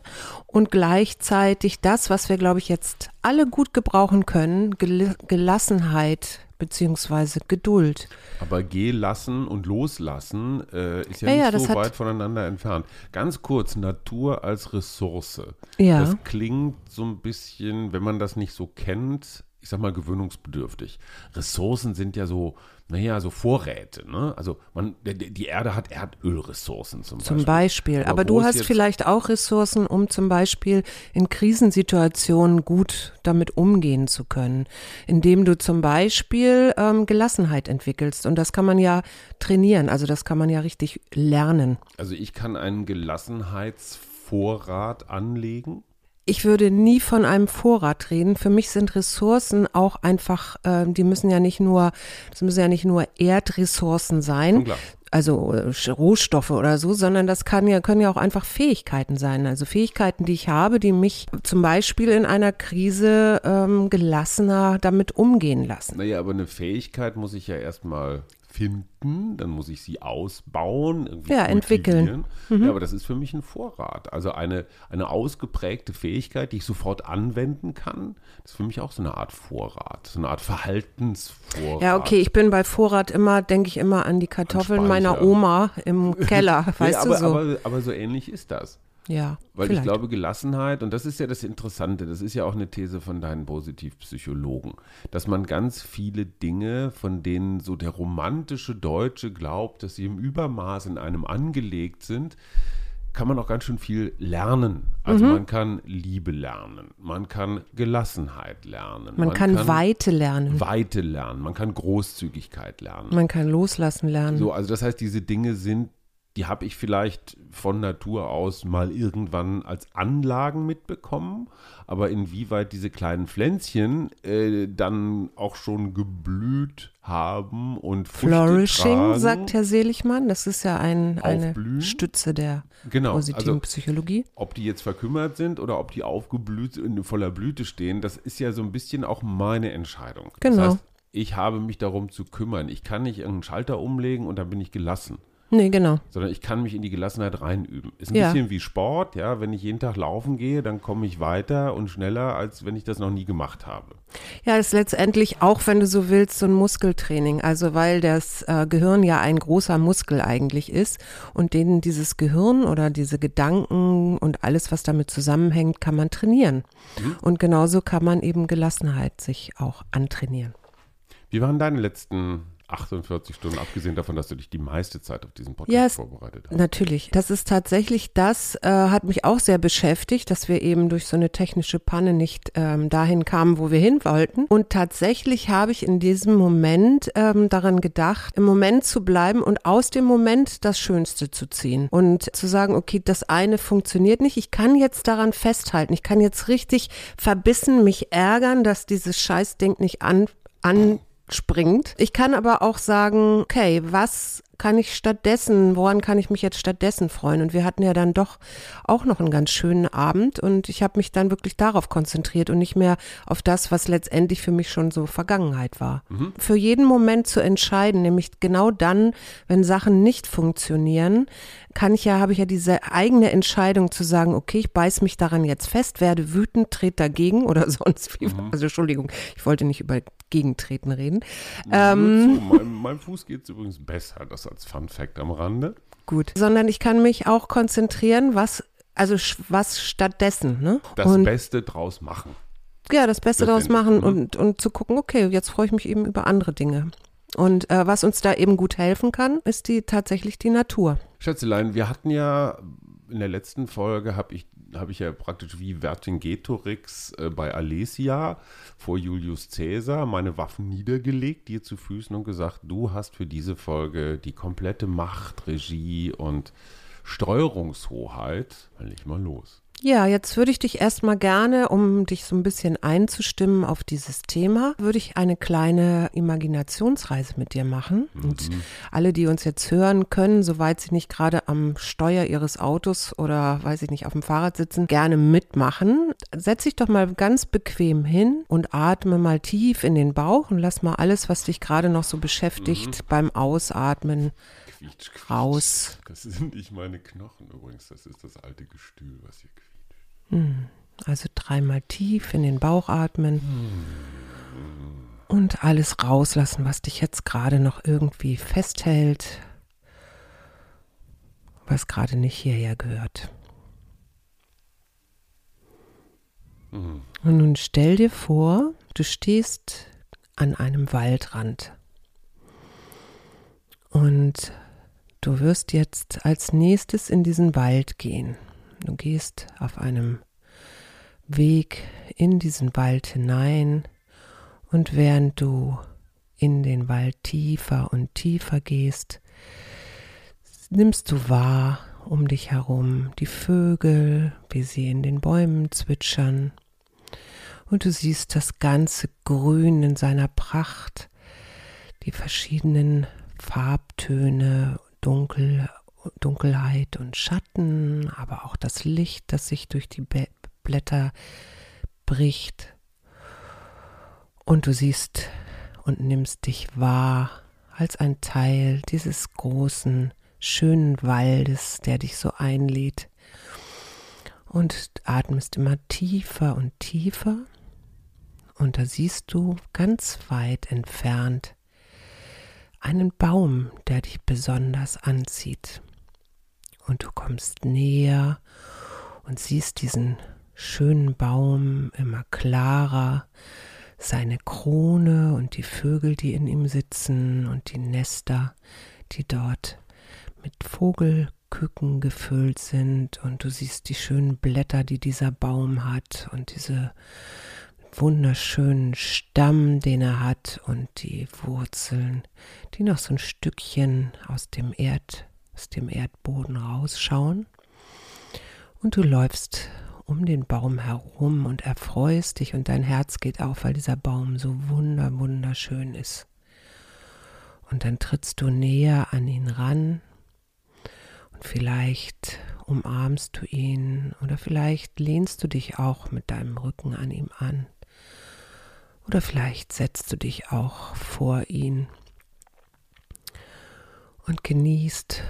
und gleichzeitig das, was wir, glaube ich, jetzt alle gut gebrauchen können, Gel Gelassenheit beziehungsweise Geduld. Aber gelassen und loslassen äh, ist ja, Ja, ja, nicht so das hat- weit voneinander entfernt. Ganz kurz, Natur als Ressource. Ja. Das klingt so ein bisschen, wenn man das nicht so kennt, ich sag mal gewöhnungsbedürftig. Ressourcen sind ja so, naja, so Vorräte. Ne? Also man, die Erde hat Erdölressourcen zum, Zum Beispiel. Aber, wo du hast vielleicht auch Ressourcen, um zum Beispiel in Krisensituationen gut damit umgehen zu können, indem du zum Beispiel ähm, Gelassenheit entwickelst. Und das kann man ja trainieren, also das kann man ja richtig lernen. Also ich kann einen Gelassenheitsvorrat anlegen. Ich würde nie von einem Vorrat reden. Für mich sind Ressourcen auch einfach, äh, die müssen ja nicht nur, das müssen ja nicht nur Erdressourcen sein, klar. also äh, Rohstoffe oder so, sondern das kann ja, können ja auch einfach Fähigkeiten sein. Also Fähigkeiten, die ich habe, die mich zum Beispiel in einer Krise ähm, gelassener damit umgehen lassen. Naja, aber eine Fähigkeit muss ich ja erstmal finden, dann muss ich sie ausbauen, irgendwie Ja, entwickeln. kultivieren. Ja, aber das ist für mich ein Vorrat. Also eine, eine ausgeprägte Fähigkeit, die ich sofort anwenden kann, das ist für mich auch so eine Art Vorrat, so eine Art Verhaltensvorrat. Ja, okay, ich bin bei Vorrat immer, denke ich immer an die Kartoffeln meiner Oma im [laughs] Keller, weißt ja, aber, du so. aber, aber so ähnlich ist das. Ja, Weil vielleicht. ich glaube, Gelassenheit, und das ist ja das Interessante, das ist ja auch eine These von deinen Positivpsychologen, dass man ganz viele Dinge, von denen so der romantische Deutsche glaubt, dass sie im Übermaß in einem angelegt sind, kann man auch ganz schön viel lernen. Also Mhm. man kann Liebe lernen, man kann Gelassenheit lernen, man, kann, Weite lernen. Weite lernen, man kann Großzügigkeit lernen. Man kann loslassen lernen. So, also das heißt, diese Dinge sind, die habe ich vielleicht von Natur aus mal irgendwann als Anlagen mitbekommen, aber inwieweit diese kleinen Pflänzchen äh, dann auch schon geblüht haben und Früchte Flourishing, tragen. sagt Herr Seligmann. Das ist ja ein, eine Aufblühen. Stütze der Genau, positiven also Psychologie. ob die jetzt verkümmert sind oder ob die aufgeblüht in voller Blüte stehen, das ist ja so ein bisschen auch meine Entscheidung. Genau. Das heißt, ich habe mich darum zu kümmern. Ich kann nicht irgendeinen Schalter umlegen und dann bin ich gelassen. Nee, genau. sondern ich kann mich in die Gelassenheit reinüben. Ist ein Ja. bisschen wie Sport, ja. Wenn ich jeden Tag laufen gehe, dann komme ich weiter und schneller, als wenn ich das noch nie gemacht habe. Ja, ist letztendlich auch, wenn du so willst, so ein Muskeltraining. Also weil das äh, Gehirn ja ein großer Muskel eigentlich ist und den dieses Gehirn oder diese Gedanken und alles, was damit zusammenhängt, kann man trainieren. Und genauso kann man eben Gelassenheit sich auch antrainieren. Wie waren deine letzten 48 Stunden, abgesehen davon, dass du dich die meiste Zeit auf diesen Podcast Ja, es- vorbereitet hast? Natürlich. Das ist tatsächlich das, äh, hat mich auch sehr beschäftigt, dass wir eben durch so eine technische Panne nicht ähm, dahin kamen, wo wir hin wollten. Und tatsächlich habe ich in diesem Moment ähm, daran gedacht, im Moment zu bleiben und aus dem Moment das Schönste zu ziehen. Und zu sagen, okay, das eine funktioniert nicht. Ich kann jetzt daran festhalten. Ich kann jetzt richtig verbissen mich ärgern, dass dieses Scheißding nicht an, an springt. Ich kann aber auch sagen, okay, was kann ich stattdessen, woran kann ich mich jetzt stattdessen freuen? Und wir hatten ja dann doch auch noch einen ganz schönen Abend und ich habe mich dann wirklich darauf konzentriert und nicht mehr auf das, was letztendlich für mich schon so Vergangenheit war. Für jeden Moment zu entscheiden, nämlich genau dann, wenn Sachen nicht funktionieren, kann ich ja, habe ich ja diese eigene Entscheidung zu sagen, okay, ich beiß mich daran jetzt fest, werde wütend, trete dagegen oder [laughs] sonst wie. Also Entschuldigung, ich wollte nicht über Gegentreten reden. Ähm, zu, mein, meinem Fuß geht es übrigens besser, das als Fun Fact am Rande. Gut. Sondern ich kann mich auch konzentrieren, was, also was stattdessen, ne? Das und Beste draus machen. ja, das Beste daraus machen Letztendlich, und, und zu gucken, okay, jetzt freue ich mich eben über andere Dinge. Und äh, was uns da eben gut helfen kann, ist die tatsächlich die Natur. Schätzelein, wir hatten ja in der letzten Folge habe ich, hab ich ja praktisch wie Vercingetorix äh, bei Alesia vor Julius Caesar meine Waffen niedergelegt, dir zu Füßen und gesagt, du hast für diese Folge die komplette Macht, Regie und Steuerungshoheit. Dann leg mal los. Ja, jetzt würde ich dich erstmal gerne, um dich so ein bisschen einzustimmen auf dieses Thema, würde ich eine kleine Imaginationsreise mit dir machen. Und alle, die uns jetzt hören können, soweit sie nicht gerade am Steuer ihres Autos oder weiß ich nicht, auf dem Fahrrad sitzen, gerne mitmachen. Setz dich doch mal ganz bequem hin und atme mal tief in den Bauch und lass mal alles, was dich gerade noch so beschäftigt, beim Ausatmen Quietsch, quietsch. raus. Das sind nicht meine Knochen übrigens, das ist das alte Gestühl, was hier quietscht. Also dreimal tief in den Bauch atmen und alles rauslassen, was dich jetzt gerade noch irgendwie festhält, was gerade nicht hierher gehört. Und nun stell dir vor, du stehst an einem Waldrand und du wirst jetzt als nächstes in diesen Wald gehen. Du gehst auf einem Weg in diesen Wald hinein und während du in den Wald tiefer und tiefer gehst, nimmst du wahr um dich herum die Vögel, wie sie in den Bäumen zwitschern und du siehst das ganze Grün in seiner Pracht, die verschiedenen Farbtöne, Dunkel, Dunkelheit und Schatten, aber auch das Licht, das sich durch die Blätter bricht. Und du siehst und nimmst dich wahr als ein Teil dieses großen, schönen Waldes, der dich so einlädt. Und atmest immer tiefer und tiefer. Und da siehst du ganz weit entfernt einen Baum, der dich besonders anzieht. Und du kommst näher und siehst diesen schönen Baum immer klarer, seine Krone und die Vögel, die in ihm sitzen und die Nester, die dort mit Vogelküken gefüllt sind und du siehst die schönen Blätter, die dieser Baum hat und diese wunderschönen Stamm, den er hat und die Wurzeln, die noch so ein Stückchen aus dem Erd, aus dem Erdboden rausschauen. Und du läufst um den Baum herum und erfreust dich und dein Herz geht auf, weil dieser Baum so wunder, wunderschön ist. Und dann trittst du näher an ihn ran und vielleicht umarmst du ihn oder vielleicht lehnst du dich auch mit deinem Rücken an ihm an. Oder vielleicht setzt du dich auch vor ihn. und genießt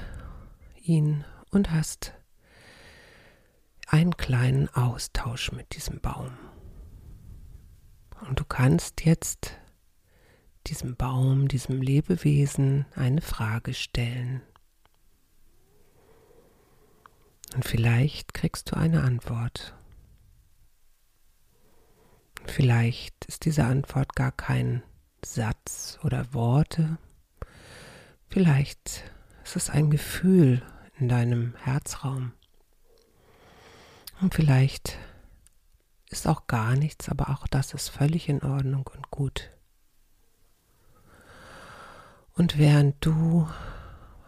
ihn und hast einen kleinen Austausch mit diesem Baum. Und du kannst jetzt diesem Baum, diesem Lebewesen eine Frage stellen. Und vielleicht kriegst du eine Antwort. Vielleicht ist diese Antwort gar kein Satz oder Worte. Vielleicht ist es ein Gefühl in deinem Herzraum. Und vielleicht ist auch gar nichts, aber auch das ist völlig in Ordnung und gut. Und während du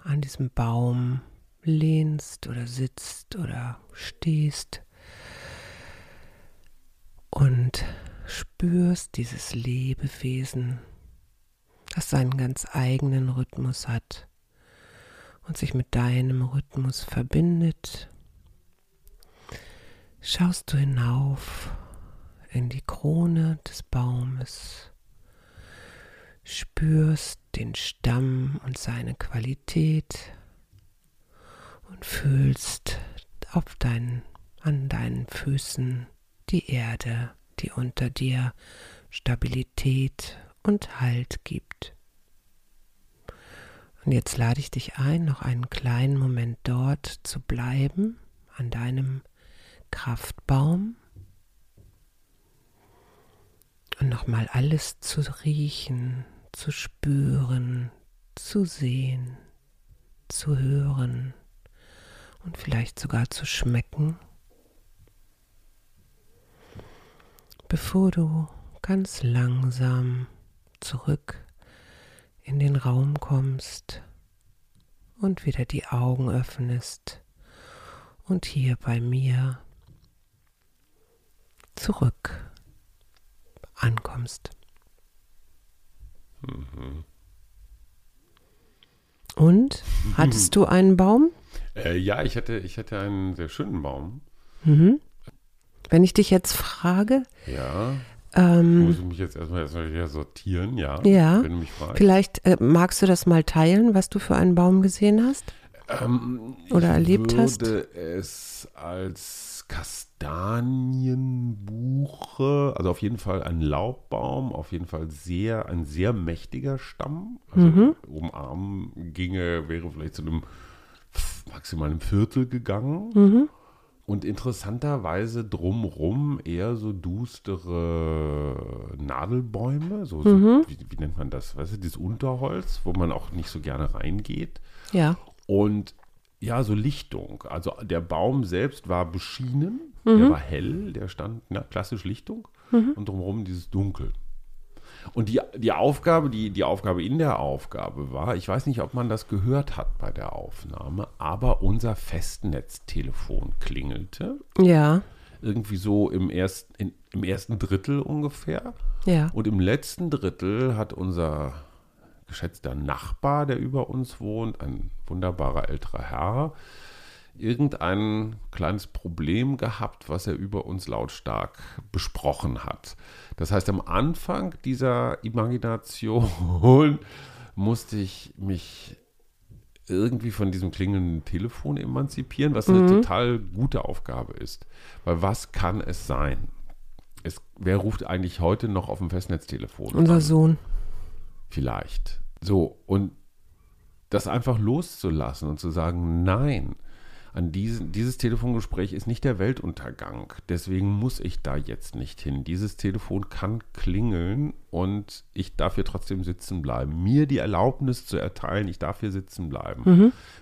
an diesem Baum lehnst oder sitzt oder stehst und spürst dieses Lebewesen, das seinen ganz eigenen Rhythmus hat und sich mit deinem Rhythmus verbindet, schaust du hinauf in die Krone des Baumes, spürst den Stamm und seine Qualität und fühlst auf deinen, an deinen Füßen die Erde, die unter dir Stabilität und Halt gibt. Und jetzt lade ich dich ein, noch einen kleinen Moment dort zu bleiben, an deinem Kraftbaum und nochmal alles zu riechen, zu spüren, zu sehen, zu hören und vielleicht sogar zu schmecken, bevor du ganz langsam zurück in den Raum kommst und wieder die Augen öffnest und hier bei mir zurück ankommst. Mhm. Und hattest du einen Baum? Äh, ja, ich hatte, ich hatte einen sehr schönen Baum. Mhm. Wenn ich dich jetzt frage, ja. Ähm, muss ich mich jetzt erstmal, erstmal sortieren, ja. Ja. Wenn du mich fragst. Vielleicht äh, magst du das mal teilen, was du für einen Baum gesehen hast? Ähm, Oder erlebt hast? Ich würde es als Kastanienbuche, also auf jeden Fall ein Laubbaum, auf jeden Fall sehr, ein sehr mächtiger Stamm. Also Mhm. umarmen ginge, wäre vielleicht zu einem maximal einem Viertel gegangen. Mhm. Und interessanterweise drumrum eher so düstere Nadelbäume, so, so Mhm. wie, wie nennt man das? Weißt du, dieses Unterholz, wo man auch nicht so gerne reingeht. Ja. Und ja, so Lichtung. Also der Baum selbst war beschienen, Mhm. der war hell, der stand, na, klassisch Lichtung. Und drumherum dieses Dunkel. Und die, die Aufgabe, die, die Aufgabe in der Aufgabe war, ich weiß nicht, ob man das gehört hat bei der Aufnahme, aber unser Festnetztelefon klingelte. Ja. Irgendwie so im ersten, in, im ersten Drittel ungefähr. Ja. Und im letzten Drittel hat unser geschätzter Nachbar, der über uns wohnt, ein wunderbarer älterer Herr, irgendein kleines Problem gehabt, was er über uns lautstark besprochen hat. Das heißt, am Anfang dieser Imagination [laughs] musste ich mich irgendwie von diesem klingenden Telefon emanzipieren, was eine total gute Aufgabe ist. Weil was kann es sein? Es, wer ruft eigentlich heute noch auf dem Festnetztelefon? Unser an? Sohn. Vielleicht. So, und das einfach loszulassen und zu sagen, nein, an diesen, dieses Telefongespräch ist nicht der Weltuntergang. Deswegen muss ich da jetzt nicht hin. Dieses Telefon kann klingeln und ich darf hier trotzdem sitzen bleiben. Mir die Erlaubnis zu erteilen, ich darf hier sitzen bleiben.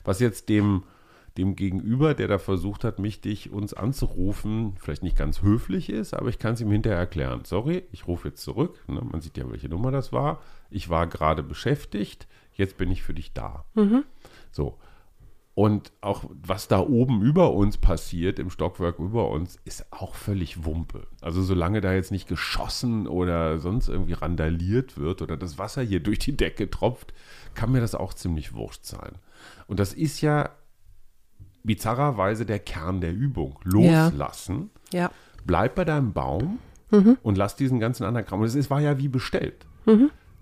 Was jetzt dem, dem Gegenüber, der da versucht hat, mich, dich, uns anzurufen, vielleicht nicht ganz höflich ist, aber ich kann es ihm hinterher erklären. Sorry, ich rufe jetzt zurück. Ne, man sieht ja, welche Nummer das war. Ich war gerade beschäftigt. Jetzt bin ich für dich da. So. Und auch was da oben über uns passiert, im Stockwerk über uns, ist auch völlig Wumpe. Also solange da jetzt nicht geschossen oder sonst irgendwie randaliert wird oder das Wasser hier [laughs] durch die Decke tropft, kann mir das auch ziemlich wurscht sein. Und das ist ja bizarrerweise der Kern der Übung. Loslassen. Ja. Bleib bei deinem Baum und lass diesen ganzen anderen Kram. Und es war ja wie bestellt.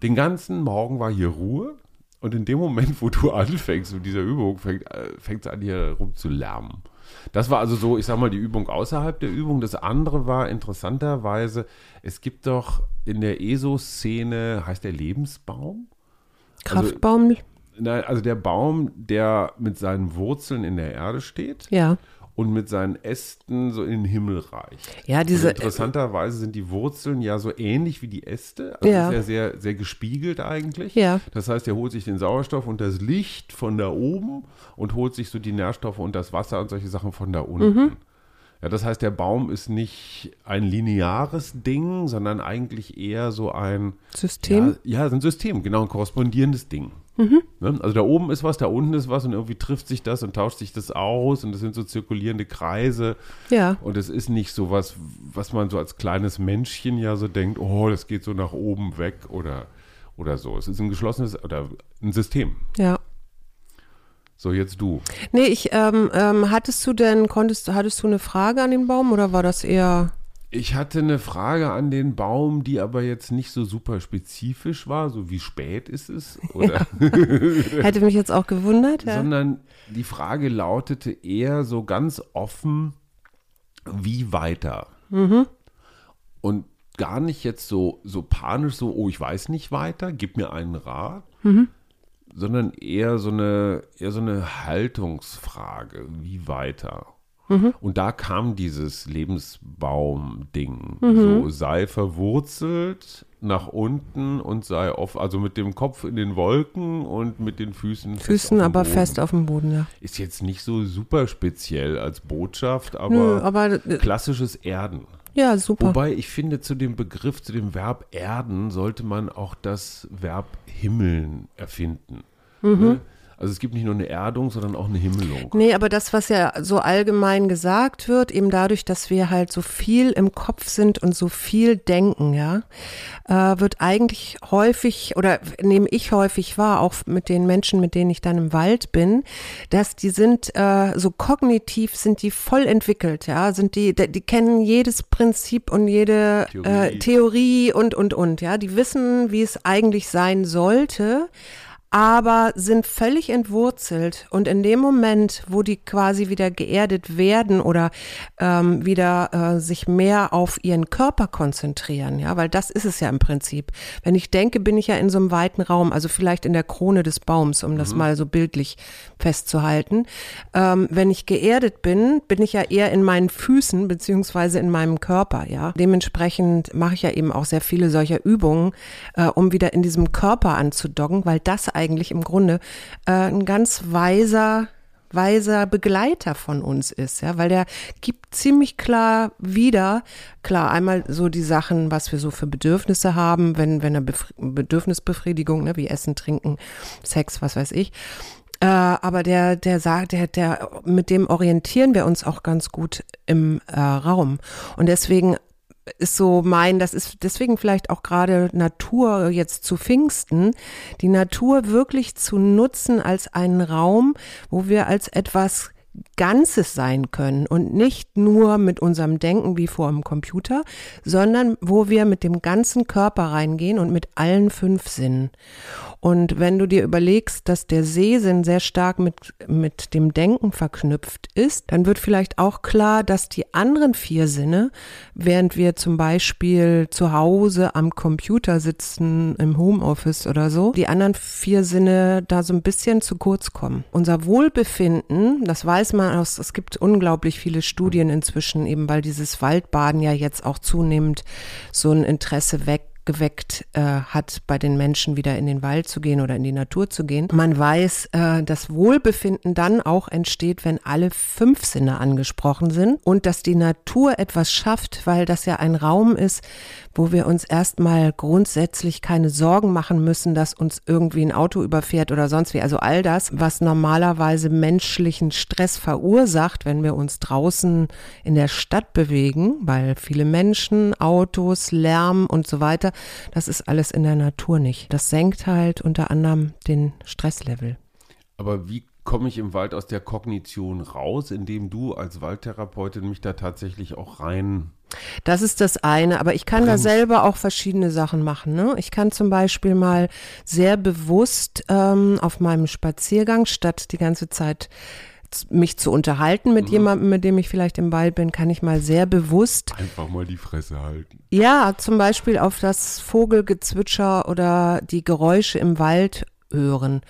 Den ganzen Morgen war hier Ruhe. Und in dem Moment, wo du [laughs] anfängst mit dieser Übung, fängt es an, hier rum zu lärmen. Das war also so, ich sag mal, die Übung außerhalb der Übung. Das andere war interessanterweise, es gibt doch in der ESO-Szene, heißt der Lebensbaum? Kraftbaum? Also, nein, also der Baum, der mit seinen Wurzeln in der Erde steht. Ja und mit seinen Ästen so in den Himmel reicht. Ja, diese. Und interessanterweise sind die Wurzeln ja so ähnlich wie die Äste. Also ja. ist ja sehr, sehr gespiegelt eigentlich. Ja. Das heißt, er holt sich den Sauerstoff und das Licht von da oben und holt sich so die Nährstoffe und das Wasser und solche Sachen von da unten. Mhm. Ja, das heißt, der Baum ist nicht ein lineares Ding, sondern eigentlich eher so ein System. Ja, ja ein System, genau, ein korrespondierendes Ding. Mhm. Ne? Also da oben ist was, da unten ist was und irgendwie trifft sich das und tauscht sich das aus und das sind so zirkulierende Kreise. Ja. Und es ist nicht so was, was man so als kleines Menschchen ja so denkt, oh, das geht so nach oben weg oder, oder so. Es ist ein geschlossenes oder ein System. Ja. So, jetzt du. Nee, ich, ähm, ähm, hattest du denn, konntest, hattest du eine Frage an den Baum oder war das eher. Ich hatte eine Frage an den Baum, die aber jetzt nicht so super spezifisch war, so wie spät ist es? [laughs] Oder ja. [laughs] Hätte mich jetzt auch gewundert. Ja. Sondern die Frage lautete eher so ganz offen, wie weiter? Mhm. Und gar nicht jetzt so, so panisch, so, oh, ich weiß nicht weiter, gib mir einen Rat, mhm. sondern eher so eine, eher so eine Haltungsfrage, wie weiter? Mhm. Und da kam dieses Lebensbaum-Ding. Mhm. So sei verwurzelt nach unten und sei offen, also mit dem Kopf in den Wolken und mit den Füßen. Füßen aber Boden. fest auf dem Boden, ja. Ist jetzt nicht so super speziell als Botschaft, aber, Nö, aber äh, klassisches Erden. Ja, super. Wobei ich finde, zu dem Begriff, zu dem Verb erden, sollte man auch das Verb himmeln erfinden. Mhm. Ne? Also es gibt nicht nur eine Erdung, sondern auch eine Himmelung. Nee, aber das, was ja so allgemein gesagt wird, eben dadurch, dass wir halt so viel im Kopf sind und so viel denken, ja, äh, wird eigentlich häufig oder nehme ich häufig wahr, auch mit den Menschen, mit denen ich dann im Wald bin, dass die sind äh, so kognitiv sind die voll entwickelt, ja, sind die, die kennen jedes Prinzip und jede Theorie, äh, Theorie und und und, ja, die wissen, wie es eigentlich sein sollte aber sind völlig entwurzelt. Und in dem Moment, wo die quasi wieder geerdet werden oder ähm, wieder äh, sich mehr auf ihren Körper konzentrieren, ja, weil das ist es ja im Prinzip. Wenn ich denke, bin ich ja in so einem weiten Raum, also vielleicht in der Krone des Baums, um das mhm. mal so bildlich festzuhalten. Ähm, wenn ich geerdet bin, bin ich ja eher in meinen Füßen beziehungsweise in meinem Körper, ja. Dementsprechend mache ich ja eben auch sehr viele solcher Übungen, äh, um wieder in diesem Körper anzudocken, weil das eigentlich im Grunde äh, ein ganz weiser weiser Begleiter von uns ist, ja, weil der gibt ziemlich klar wieder, klar, einmal so die Sachen, was wir so für Bedürfnisse haben, wenn, wenn eine Bef Bedürfnisbefriedigung, ne, wie Essen, Trinken, Sex, was weiß ich. Äh, aber der, der sagt, der, der, mit dem orientieren wir uns auch ganz gut im äh, Raum. Und deswegen ist so mein, das ist deswegen vielleicht auch gerade Natur jetzt zu Pfingsten, die Natur wirklich zu nutzen als einen Raum, wo wir als etwas Ganzes sein können und nicht nur mit unserem Denken wie vor dem Computer, sondern wo wir mit dem ganzen Körper reingehen und mit allen fünf Sinnen. Und wenn du dir überlegst, dass der Sehsinn sehr stark mit, mit dem Denken verknüpft ist, dann wird vielleicht auch klar, dass die anderen vier Sinne, während wir zum Beispiel zu Hause am Computer sitzen, im Homeoffice oder so, die anderen vier Sinne da so ein bisschen zu kurz kommen. Unser Wohlbefinden, das weiß man aus, es gibt unglaublich viele Studien inzwischen, eben weil dieses Waldbaden ja jetzt auch zunehmend so ein Interesse weckt geweckt äh, hat, bei den Menschen wieder in den Wald zu gehen oder in die Natur zu gehen. Man weiß, äh, dass Wohlbefinden dann auch entsteht, wenn alle fünf Sinne angesprochen sind und dass die Natur etwas schafft, weil das ja ein Raum ist, wo wir uns erstmal grundsätzlich keine Sorgen machen müssen, dass uns irgendwie ein Auto überfährt oder sonst wie. Also all das, was normalerweise menschlichen Stress verursacht, wenn wir uns draußen in der Stadt bewegen, weil viele Menschen, Autos, Lärm und so weiter, das ist alles in der Natur nicht. Das senkt halt unter anderem den Stresslevel. Aber wie komme ich im Wald aus der Kognition raus, indem du als Waldtherapeutin mich da tatsächlich auch rein das ist das eine, aber ich kann Bremst. da selber auch verschiedene Sachen machen. Ne? Ich kann zum Beispiel mal sehr bewusst ähm, auf meinem Spaziergang, statt die ganze Zeit mich zu unterhalten mit mhm. jemandem, mit dem ich vielleicht im Wald bin, kann ich mal sehr bewusst einfach mal die Fresse halten. Ja, zum Beispiel auf das Vogelgezwitscher oder die Geräusche im Wald hören.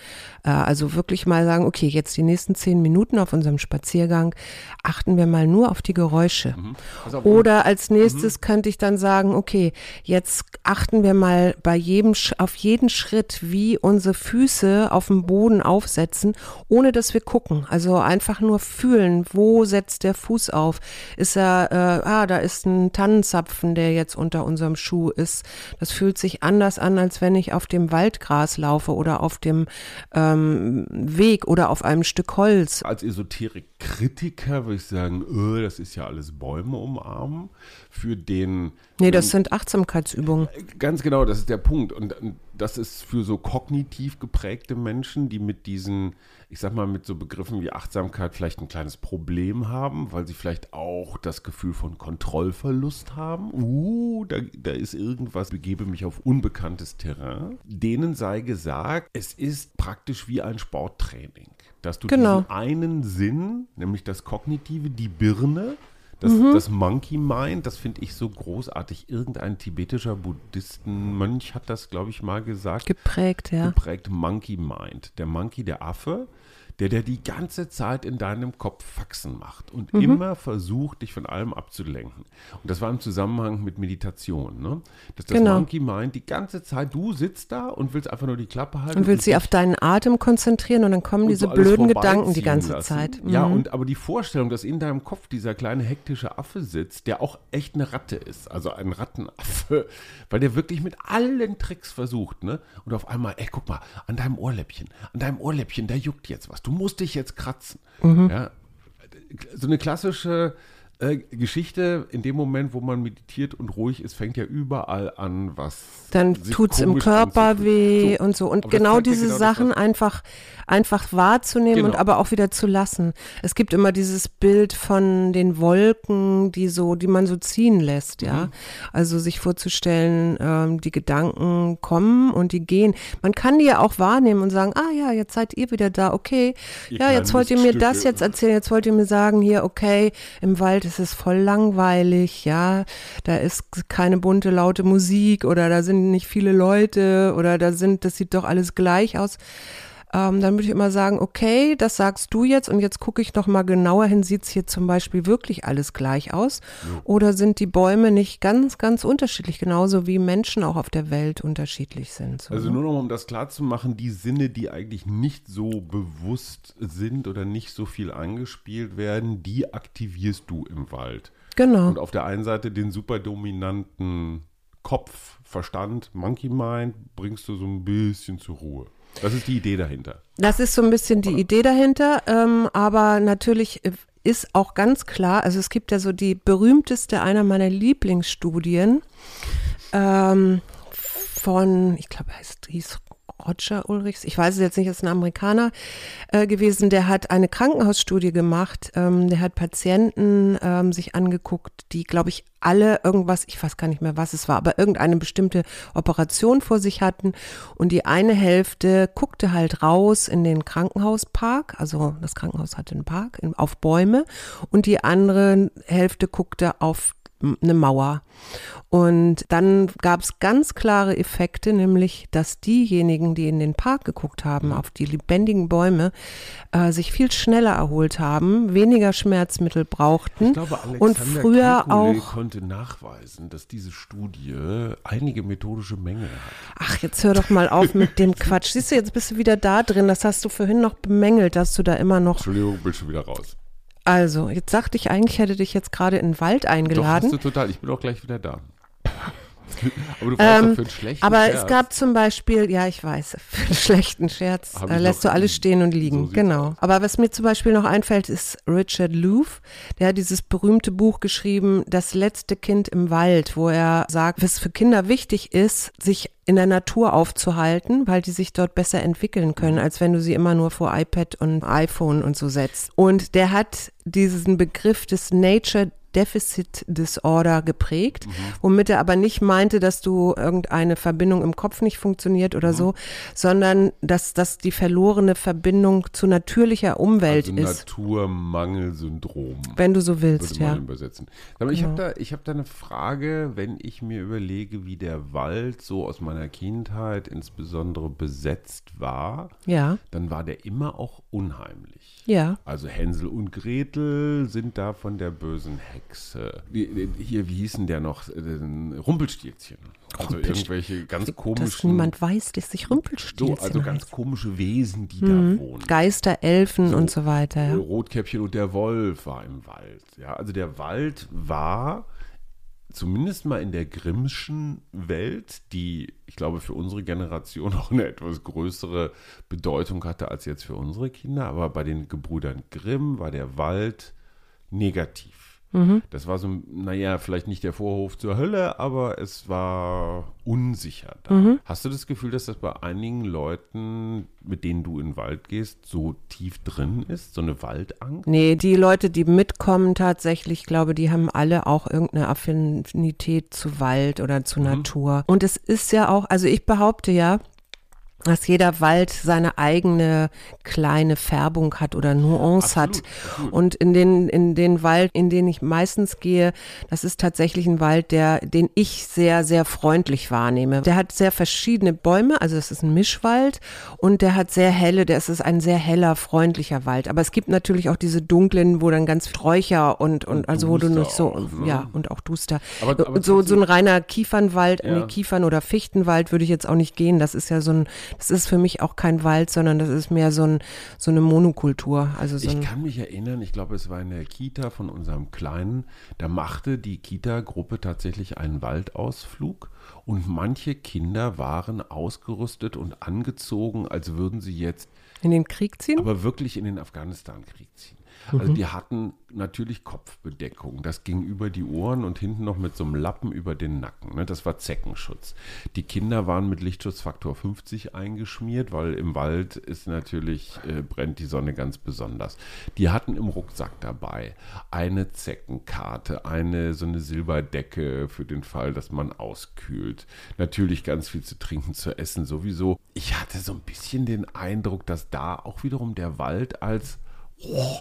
Äh, also wirklich mal sagen, okay, jetzt die nächsten zehn Minuten auf unserem Spaziergang achten wir mal nur auf die Geräusche. Mhm. Also Oder als nächstes mhm. könnte ich dann sagen, okay, jetzt achten wir mal bei jedem, auf jeden Schritt, wie unsere Füße auf dem Boden aufsetzen, ohne dass wir gucken. Also einfach nur fühlen, wo setzt der Fuß auf? Ist er, äh, ah, da ist ein Tannenzapfen, der jetzt unter unserem Schuh ist. Das fühlt sich anders an, als wenn ich auf dem Waldgras laufe oder auf dem ähm, Weg oder auf einem Stück Holz. Als Esoterik-Kritiker würde ich sagen, öh, das ist ja alles Bäume umarmen. Für den. Nee, das sind Achtsamkeitsübungen. Ganz genau, das ist der Punkt. Und das ist für so kognitiv geprägte Menschen, die mit diesen ich sag mal, mit so Begriffen wie Achtsamkeit vielleicht ein kleines Problem haben, weil sie vielleicht auch das Gefühl von Kontrollverlust haben. Uh, da, da ist irgendwas, begebe mich auf unbekanntes Terrain. Denen sei gesagt, es ist praktisch wie ein Sporttraining. Dass du genau. diesen einen Sinn, nämlich das Kognitive, die Birne, das, mhm. das Monkey Mind, das finde ich so großartig. Irgendein tibetischer Buddhistenmönch hat das, glaube ich, mal gesagt. Geprägt, ja. Geprägt Monkey Mind. Der Monkey, der Affe, der der die ganze Zeit in deinem Kopf Faxen macht und mhm. immer versucht, dich von allem abzulenken. Und das war im Zusammenhang mit Meditation, ne? Dass das genau. Monkey Mind die ganze Zeit, du sitzt da und willst einfach nur die Klappe halten. Und willst sie auf deinen Atem konzentrieren und dann kommen und diese blöden Gedanken die ganze lassen. Zeit. Mhm. Ja, und aber die Vorstellung, dass in deinem Kopf dieser kleine hektische Affe sitzt, der auch echt eine Ratte ist, also ein Rattenaffe, [laughs] weil der wirklich mit allen Tricks versucht, ne? Und auf einmal, ey, guck mal, an deinem Ohrläppchen, an deinem Ohrläppchen, da juckt jetzt was du musst dich jetzt kratzen. Mhm. Ja, so eine klassische äh, Geschichte, in dem Moment, wo man meditiert und ruhig ist, fängt ja überall an, was. Dann tut es im Körper weh so. und so. Und genau diese genau Sachen einfach, einfach wahrzunehmen genau. und aber auch wieder zu lassen. Es gibt immer dieses Bild von den Wolken, die so, die man so ziehen lässt, ja. Mhm. Also sich vorzustellen, ähm, die Gedanken kommen und die gehen. Man kann die ja auch wahrnehmen und sagen, ah ja, jetzt seid ihr wieder da, okay. Ihr ja, jetzt wollt ihr mir das jetzt erzählen, jetzt wollt ihr mir sagen, hier, okay, im Wald es ist voll langweilig, ja, da ist keine bunte, laute Musik oder da sind nicht viele Leute oder da sind, das sieht doch alles gleich aus. Ähm, dann würde ich immer sagen, okay, das sagst du jetzt und jetzt gucke ich noch mal genauer hin, sieht es hier zum Beispiel wirklich alles gleich aus? Ja. Oder sind die Bäume nicht ganz, ganz unterschiedlich, genauso wie Menschen auch auf der Welt unterschiedlich sind? So. Also nur noch, um das klar zu machen, die Sinne, die eigentlich nicht so bewusst sind oder nicht so viel angespielt werden, die aktivierst du im Wald. Genau. Und auf der einen Seite den super dominanten Kopf, Verstand, Monkey Mind bringst du so ein bisschen zur Ruhe. Das ist die Idee dahinter. Das ist so ein bisschen die Idee dahinter, ähm, aber natürlich ist auch ganz klar, also es gibt ja so die berühmteste, einer meiner Lieblingsstudien ähm, von, ich glaube, er hieß Roger Ulrichs, ich weiß es jetzt nicht, ist ein Amerikaner äh, gewesen, der hat eine Krankenhausstudie gemacht. Ähm, der hat Patienten ähm, sich angeguckt, die, glaube ich, alle irgendwas, ich weiß gar nicht mehr, was es war, aber irgendeine bestimmte Operation vor sich hatten. Und die eine Hälfte guckte halt raus in den Krankenhauspark, also das Krankenhaus hatte einen Park, auf Bäume. Und die andere Hälfte guckte auf eine Mauer. Und dann gab es ganz klare Effekte, nämlich, dass diejenigen, die in den Park geguckt haben, auf die lebendigen Bäume, äh, sich viel schneller erholt haben, weniger Schmerzmittel brauchten. Ich glaube, Alexander und früher Kekulé auch konnte nachweisen, dass diese Studie einige methodische Mängel hat. Ach, jetzt hör doch mal auf mit dem Quatsch. Siehst du, jetzt bist du wieder da drin. Das hast du vorhin noch bemängelt, dass du da immer noch. Entschuldigung, bin schon wieder raus. Also, jetzt sagte ich eigentlich, hätte dich jetzt gerade in den Wald eingeladen. Doch, hast du total. Ich bin auch gleich wieder da. Aber du warst Ähm, für einen schlechten Aber Scherz. es gab zum Beispiel, ja, ich weiß, [laughs] für einen schlechten Scherz äh, lässt du alles stehen und so liegen. sieht's genau. aus. Aber was mir zum Beispiel noch einfällt, ist Richard Louv. Der hat dieses berühmte Buch geschrieben, Das letzte Kind im Wald, wo er sagt, was für Kinder wichtig ist, sich in der Natur aufzuhalten, weil die sich dort besser entwickeln können, als wenn du sie immer nur vor iPad und iPhone und so setzt. Und der hat diesen Begriff des Nature Deficit Disorder geprägt, Mhm. womit er aber nicht meinte, dass du irgendeine Verbindung im Kopf nicht funktioniert oder Mhm. so, sondern dass das die verlorene Verbindung zu natürlicher Umwelt also ist, Naturmangelsyndrom. wenn du so willst, ja. übersetzen. Aber ich Genau. habe da, ich hab da eine Frage, wenn ich mir überlege, wie der Wald so aus meiner Kindheit insbesondere besetzt war, Ja, dann war der immer auch unheimlich. ja. Also Hänsel und Gretel sind da von der bösen Hexe. Wie, hier, wie hießen der noch? Äh, Rumpelstilzchen. Also irgendwelche ganz Dass komischen. niemand weiß, dass sich so, Rumpelstilzchen also ganz heißt. komische Wesen, die Mhm. da wohnen. Geister, Elfen So, und so weiter. Äh. Rotkäppchen und der Wolf war im Wald. Ja, also der Wald war zumindest mal in der Grimmschen Welt, die ich glaube für unsere Generation [laughs] auch eine etwas größere Bedeutung hatte als jetzt für unsere Kinder, aber bei den Gebrüdern Grimm war der Wald negativ. Das war so, naja, vielleicht nicht der Vorhof zur Hölle, aber es war unsicher da. Hast du das Gefühl, dass das bei einigen Leuten, mit denen du in den Wald gehst, so tief drin ist, so eine Waldangst? Nee, die Leute, die mitkommen tatsächlich, ich glaube, die haben alle auch irgendeine Affinität zu Wald oder zu Mhm. Natur. Und es ist ja auch, also ich behaupte ja, dass jeder Wald seine eigene kleine Färbung hat oder Nuance hat. Absolut, absolut. Und in den, in den Wald, in den ich meistens gehe, das ist tatsächlich ein Wald, der, den ich sehr, sehr freundlich wahrnehme. Der hat sehr verschiedene Bäume, also es ist ein Mischwald und der hat sehr helle, der ist ein sehr heller, freundlicher Wald. Aber es gibt natürlich auch diese dunklen, wo dann ganz Sträucher und, und, Und also wo du nicht so, auch, ne? ja, und auch Duster. Aber- aber so, so ein reiner Kiefernwald, Ja. nee, Kiefern- oder Fichtenwald würde ich jetzt auch nicht gehen. Das ist ja so ein, das ist für mich auch kein Wald, sondern das ist mehr so, ein, so eine Monokultur. Also so Ich kann mich erinnern, ich glaube, es war in der Kita von unserem Kleinen, da machte die Kita-Gruppe tatsächlich einen Waldausflug und manche Kinder waren ausgerüstet und angezogen, als würden sie jetzt in den Krieg ziehen? aber wirklich in den Afghanistan-Krieg ziehen. Also die hatten natürlich Kopfbedeckung. Das ging über die Ohren und hinten noch mit so einem Lappen über den Nacken. Ne? Das war Zeckenschutz. Die Kinder waren mit Lichtschutzfaktor 50 eingeschmiert, weil im Wald ist natürlich, äh, brennt die Sonne ganz besonders. Die hatten im Rucksack dabei eine Zeckenkarte, eine so eine Silberdecke für den Fall, dass man auskühlt. Natürlich ganz viel zu trinken, zu essen sowieso. Ich hatte so ein bisschen den Eindruck, dass da auch wiederum der Wald als oh,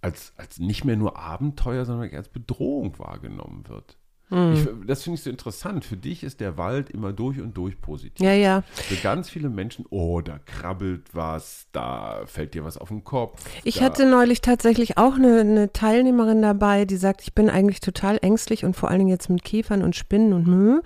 als, als nicht mehr nur Abenteuer, sondern als Bedrohung wahrgenommen wird. Ich, das finde ich so interessant. Für dich ist der Wald immer durch und durch positiv. ja, ja. Für ganz viele Menschen, oh, da krabbelt was, da fällt dir was auf den Kopf. Ich da, hatte neulich tatsächlich auch eine, eine Teilnehmerin dabei, die sagt, ich bin eigentlich total ängstlich und vor allen Dingen jetzt mit Käfern und Spinnen und Mühe.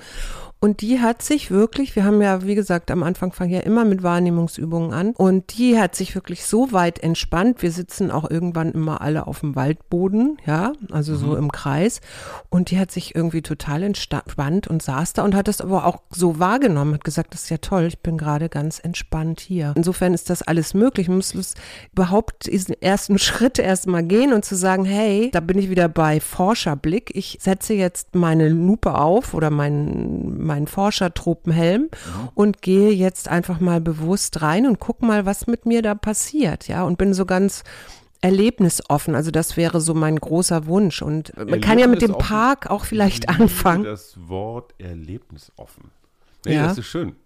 Und die hat sich wirklich, wir haben ja, wie gesagt, am Anfang fangen ja immer mit Wahrnehmungsübungen an. Und die hat sich wirklich so weit entspannt. Wir sitzen auch irgendwann immer alle auf dem Waldboden, ja, also so im Kreis. Und die hat sich irgendwie total entspannt und saß da und hat das aber auch so wahrgenommen, hat gesagt, das ist ja toll, ich bin gerade ganz entspannt hier. Insofern ist das alles möglich. Man muss es überhaupt diesen ersten [laughs] Schritt erstmal gehen und zu sagen, hey, da bin ich wieder bei Forscherblick. Ich setze jetzt meine Lupe auf oder meinen, meinen Forschertropenhelm und gehe jetzt einfach mal bewusst rein und guck mal, was mit mir da passiert, ja, und bin so ganz erlebnisoffen. Also das wäre so mein großer Wunsch. Und man kann ja mit dem Erlebnisoffen. Park auch vielleicht anfangen. Das Wort erlebnisoffen. Nee, Ja. das ist schön.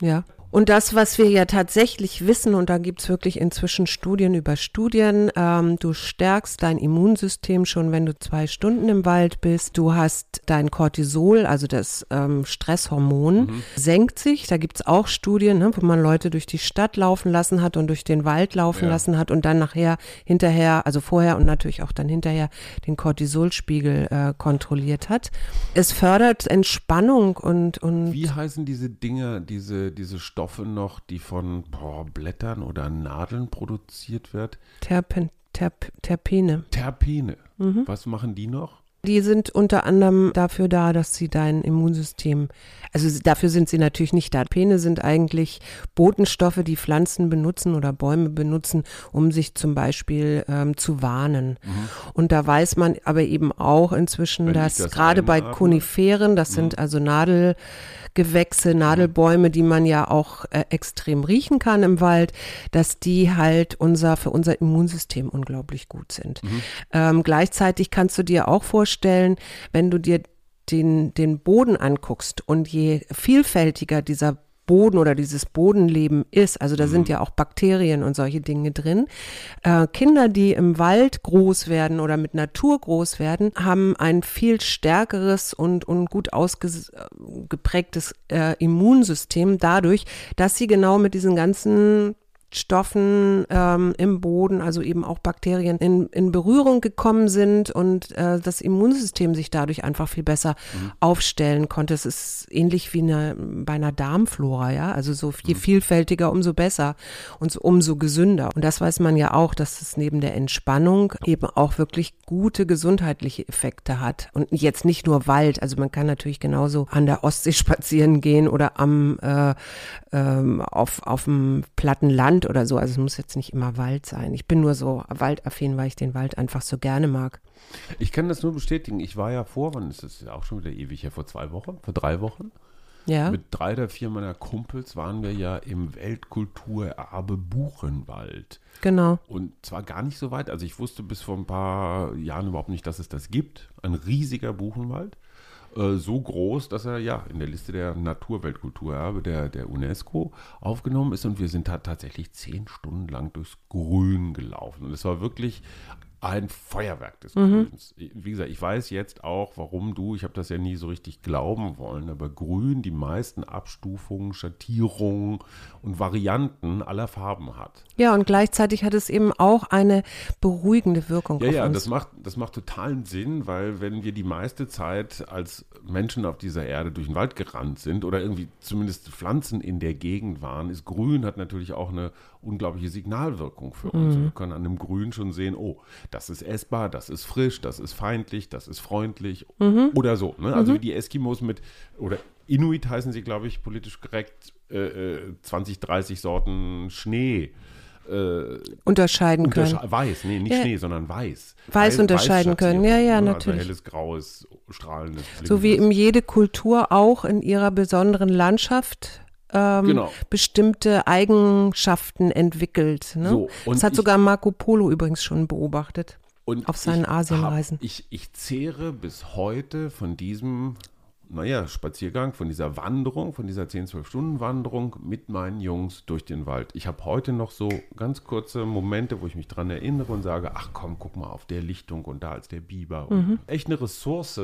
Ja. Und das, was wir ja tatsächlich wissen, und da gibt's wirklich inzwischen Studien über Studien, ähm, du stärkst dein Immunsystem schon, wenn du zwei Stunden im Wald bist. Du hast dein Cortisol, also das ähm, Stresshormon, senkt sich. Da gibt's auch Studien, ne, wo man Leute durch die Stadt laufen lassen hat und durch den Wald laufen Ja. lassen hat und dann nachher hinterher, also vorher und natürlich auch dann hinterher den Cortisolspiegel äh, kontrolliert hat. Es fördert Entspannung und, und Wie heißen diese Dinger, diese, diese Stoffe noch, die von boah, Blättern oder Nadeln produziert wird? Terpen, Terp, Terpene. Terpene. Mhm. Was machen die noch? Die sind unter anderem dafür da, dass sie dein Immunsystem, also dafür sind sie natürlich nicht da. Pene sind eigentlich Botenstoffe, die Pflanzen benutzen oder Bäume benutzen, um sich zum Beispiel ähm, zu warnen. Mhm. Und da weiß man aber eben auch inzwischen, Wenn dass das gerade bei Koniferen, das mhm. sind also Nadel, Gewächse, Nadelbäume, die man ja auch äh, extrem riechen kann im Wald, dass die halt unser, für unser Immunsystem unglaublich gut sind. Mhm. Ähm, gleichzeitig kannst du dir auch vorstellen, wenn du dir den, den Boden anguckst und je vielfältiger dieser Boden oder dieses Bodenleben ist. Also da mhm. sind ja auch Bakterien und solche Dinge drin. Äh, Kinder, die im Wald groß werden oder mit Natur groß werden, haben ein viel stärkeres und, und gut ausgeprägtes äh, Immunsystem dadurch, dass sie genau mit diesen ganzen Stoffen ähm, im Boden, also eben auch Bakterien, in, in Berührung gekommen sind und äh, das Immunsystem sich dadurch einfach viel besser mhm. aufstellen konnte. Es ist ähnlich wie eine, bei einer Darmflora, ja. Also so je mhm. vielfältiger, umso besser und so, umso gesünder. Und das weiß man ja auch, dass es neben der Entspannung eben auch wirklich gute gesundheitliche Effekte hat. Und jetzt nicht nur Wald, also man kann natürlich genauso an der Ostsee [laughs] spazieren gehen oder am äh, ähm, auf, auf dem platten Land Land oder so. Also es muss jetzt nicht immer Wald sein. Ich bin nur so waldaffin, weil ich den Wald einfach so gerne mag. Ich kann das nur bestätigen. Ich war ja vor, wann ist das ja auch schon wieder ewig, ja vor zwei Wochen, vor drei Wochen. Ja. Mit drei oder vier meiner Kumpels waren wir ja im Weltkulturerbe Buchenwald. Genau. Und zwar gar nicht so weit. Also ich wusste bis vor ein paar Jahren überhaupt nicht, dass es das gibt. Ein riesiger Buchenwald. Äh, so groß, dass er ja in der Liste der Naturweltkulturerbe der, der UNESCO aufgenommen ist. Und wir sind da tatsächlich zehn Stunden lang durchs Grün gelaufen. Und es war wirklich ein Feuerwerk des mhm. Grüns. Wie gesagt, ich weiß jetzt auch, warum du, ich habe das ja nie so richtig glauben wollen, aber Grün die meisten Abstufungen, Schattierungen und Varianten aller Farben hat. Ja, und gleichzeitig hat es eben auch eine beruhigende Wirkung ja, ja, uns. das macht, das macht totalen Sinn, weil wenn wir die meiste Zeit als Menschen auf dieser Erde durch den Wald gerannt sind oder irgendwie zumindest Pflanzen in der Gegend waren, ist Grün hat natürlich auch eine unglaubliche Signalwirkung für uns. Mhm. Wir können an dem Grün schon sehen, oh, das ist essbar, das ist frisch, das ist feindlich, das ist freundlich mhm. oder so. Ne? Also mhm. wie die Eskimos mit, oder Inuit heißen sie, glaube ich, politisch korrekt, äh, 20, äh, 30 Sorten Schnee. Äh, unterscheiden untersche können. Weiß, nee, nicht ja. Schnee, sondern weiß. Weiß, weiß unterscheiden können, ja, ja, ne? Also natürlich. Also helles, graues, strahlendes. So wie eben jede Kultur auch in ihrer besonderen Landschaft ähm, genau. bestimmte Eigenschaften entwickelt. Ne? So, das hat sogar Marco Polo übrigens schon beobachtet. Auf seinen Asienreisen. Ich, ich zehre bis heute von diesem, naja, Spaziergang, von dieser Wanderung, von dieser 10, 12 Stunden Wanderung mit meinen Jungs durch den Wald. Ich habe heute noch so ganz kurze Momente, wo ich mich dran erinnere und sage, ach komm, guck mal auf der Lichtung und da ist der Biber. Mhm. Echt eine Ressource,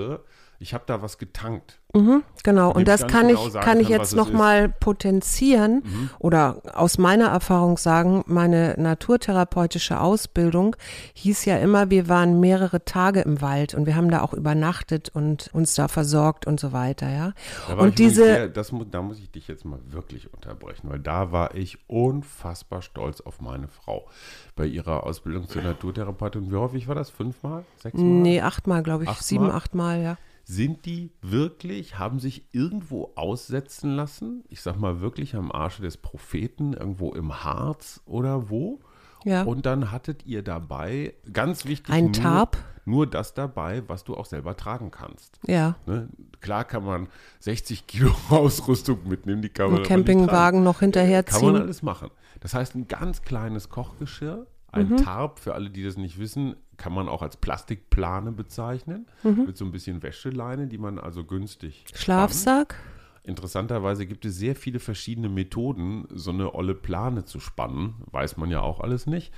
ich habe da was getankt. Mhm, genau, und das kann genau ich, kann ich jetzt nochmal potenzieren mhm. oder aus meiner Erfahrung sagen, meine naturtherapeutische Ausbildung hieß ja immer, wir waren mehrere Tage im Wald und wir haben da auch übernachtet und uns da versorgt und so weiter, ja. Und diese. Sehr, das, da muss ich dich jetzt mal wirklich unterbrechen, weil da war ich unfassbar stolz auf meine Frau bei ihrer Ausbildung zur Naturtherapeutin. Wie häufig war das? Fünfmal? Sechsmal? Nee, achtmal, glaube ich. Achtmal? Sieben, achtmal, ja. Sind die wirklich, haben sich irgendwo aussetzen lassen? Ich sag mal wirklich am Arsche des Propheten, irgendwo im Harz oder wo? Ja. Und dann hattet ihr dabei, ganz wichtig, ein Tarp. Nur, das dabei, was du auch selber tragen kannst. Ja. Ne? Klar kann man 60 Kilo [laughs] Ausrüstung mitnehmen, die kann man. Einen Campingwagen noch hinterherziehen. Kann man alles machen. Das heißt, ein ganz kleines Kochgeschirr, ein mhm. Tarp, für alle, die das nicht wissen, kann man auch als Plastikplane bezeichnen, mhm. mit so ein bisschen Wäscheleine, die man also günstig. Schlafsack? Spannt. Interessanterweise gibt es sehr viele verschiedene Methoden, so eine olle Plane zu spannen. Weiß man ja auch alles nicht.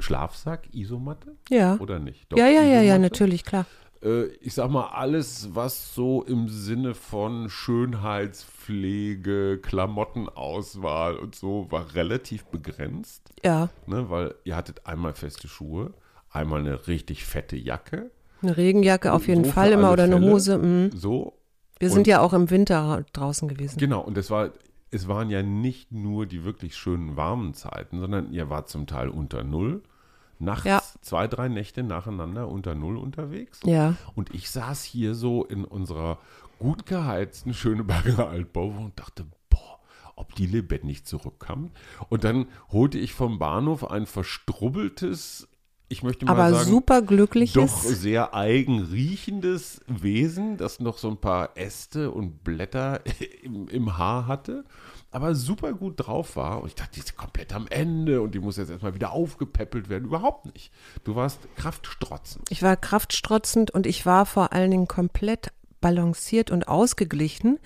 Schlafsack, Isomatte? Ja. Oder nicht? Doch, ja, ja, Isomatte. ja, ja, natürlich, klar. Äh, ich sag mal, alles, was so im Sinne von Schönheitspflege, Klamottenauswahl und so, war relativ begrenzt. Ja. Ne, weil ihr hattet einmal feste Schuhe, einmal eine richtig fette Jacke. Eine Regenjacke auf jeden so Fall immer oder eine Hose. Mh. So. Wir sind ja auch im Winter draußen gewesen. Genau, und es war, es waren ja nicht nur die wirklich schönen warmen Zeiten, sondern ihr wart zum Teil unter Null nachts Ja. zwei, drei Nächte nacheinander unter Null unterwegs. Ja. Und ich saß hier so in unserer gut geheizten Schöneberger Altbauwohnung und dachte, boah, ob die nicht zurückkam. Und dann holte ich vom Bahnhof ein verstrubbeltes, ich möchte mal Aber sagen, super doch glückliches. sehr eigen riechendes Wesen, das noch so ein paar Äste und Blätter [laughs] im, im Haar hatte, aber super gut drauf war. Und ich dachte, die ist komplett am Ende und die muss jetzt erstmal wieder aufgepäppelt werden. Überhaupt nicht. Du warst kraftstrotzend. Ich war kraftstrotzend und ich war vor allen Dingen komplett balanciert und ausgeglichen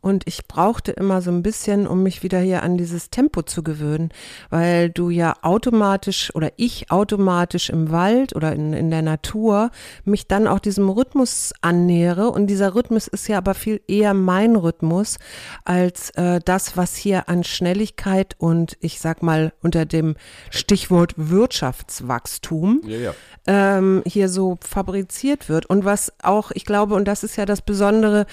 und ich brauchte immer so ein bisschen, um mich wieder hier an dieses Tempo zu gewöhnen, weil du ja automatisch oder ich automatisch im Wald oder in, in der Natur mich dann auch diesem Rhythmus annähere und dieser Rhythmus ist ja aber viel eher mein Rhythmus als äh, das, was hier an Schnelligkeit und ich sag mal unter dem Stichwort Wirtschaftswachstum Ja, ja. ähm, hier so fabriziert wird. Und was auch, ich glaube, und das ist ja das Besondere,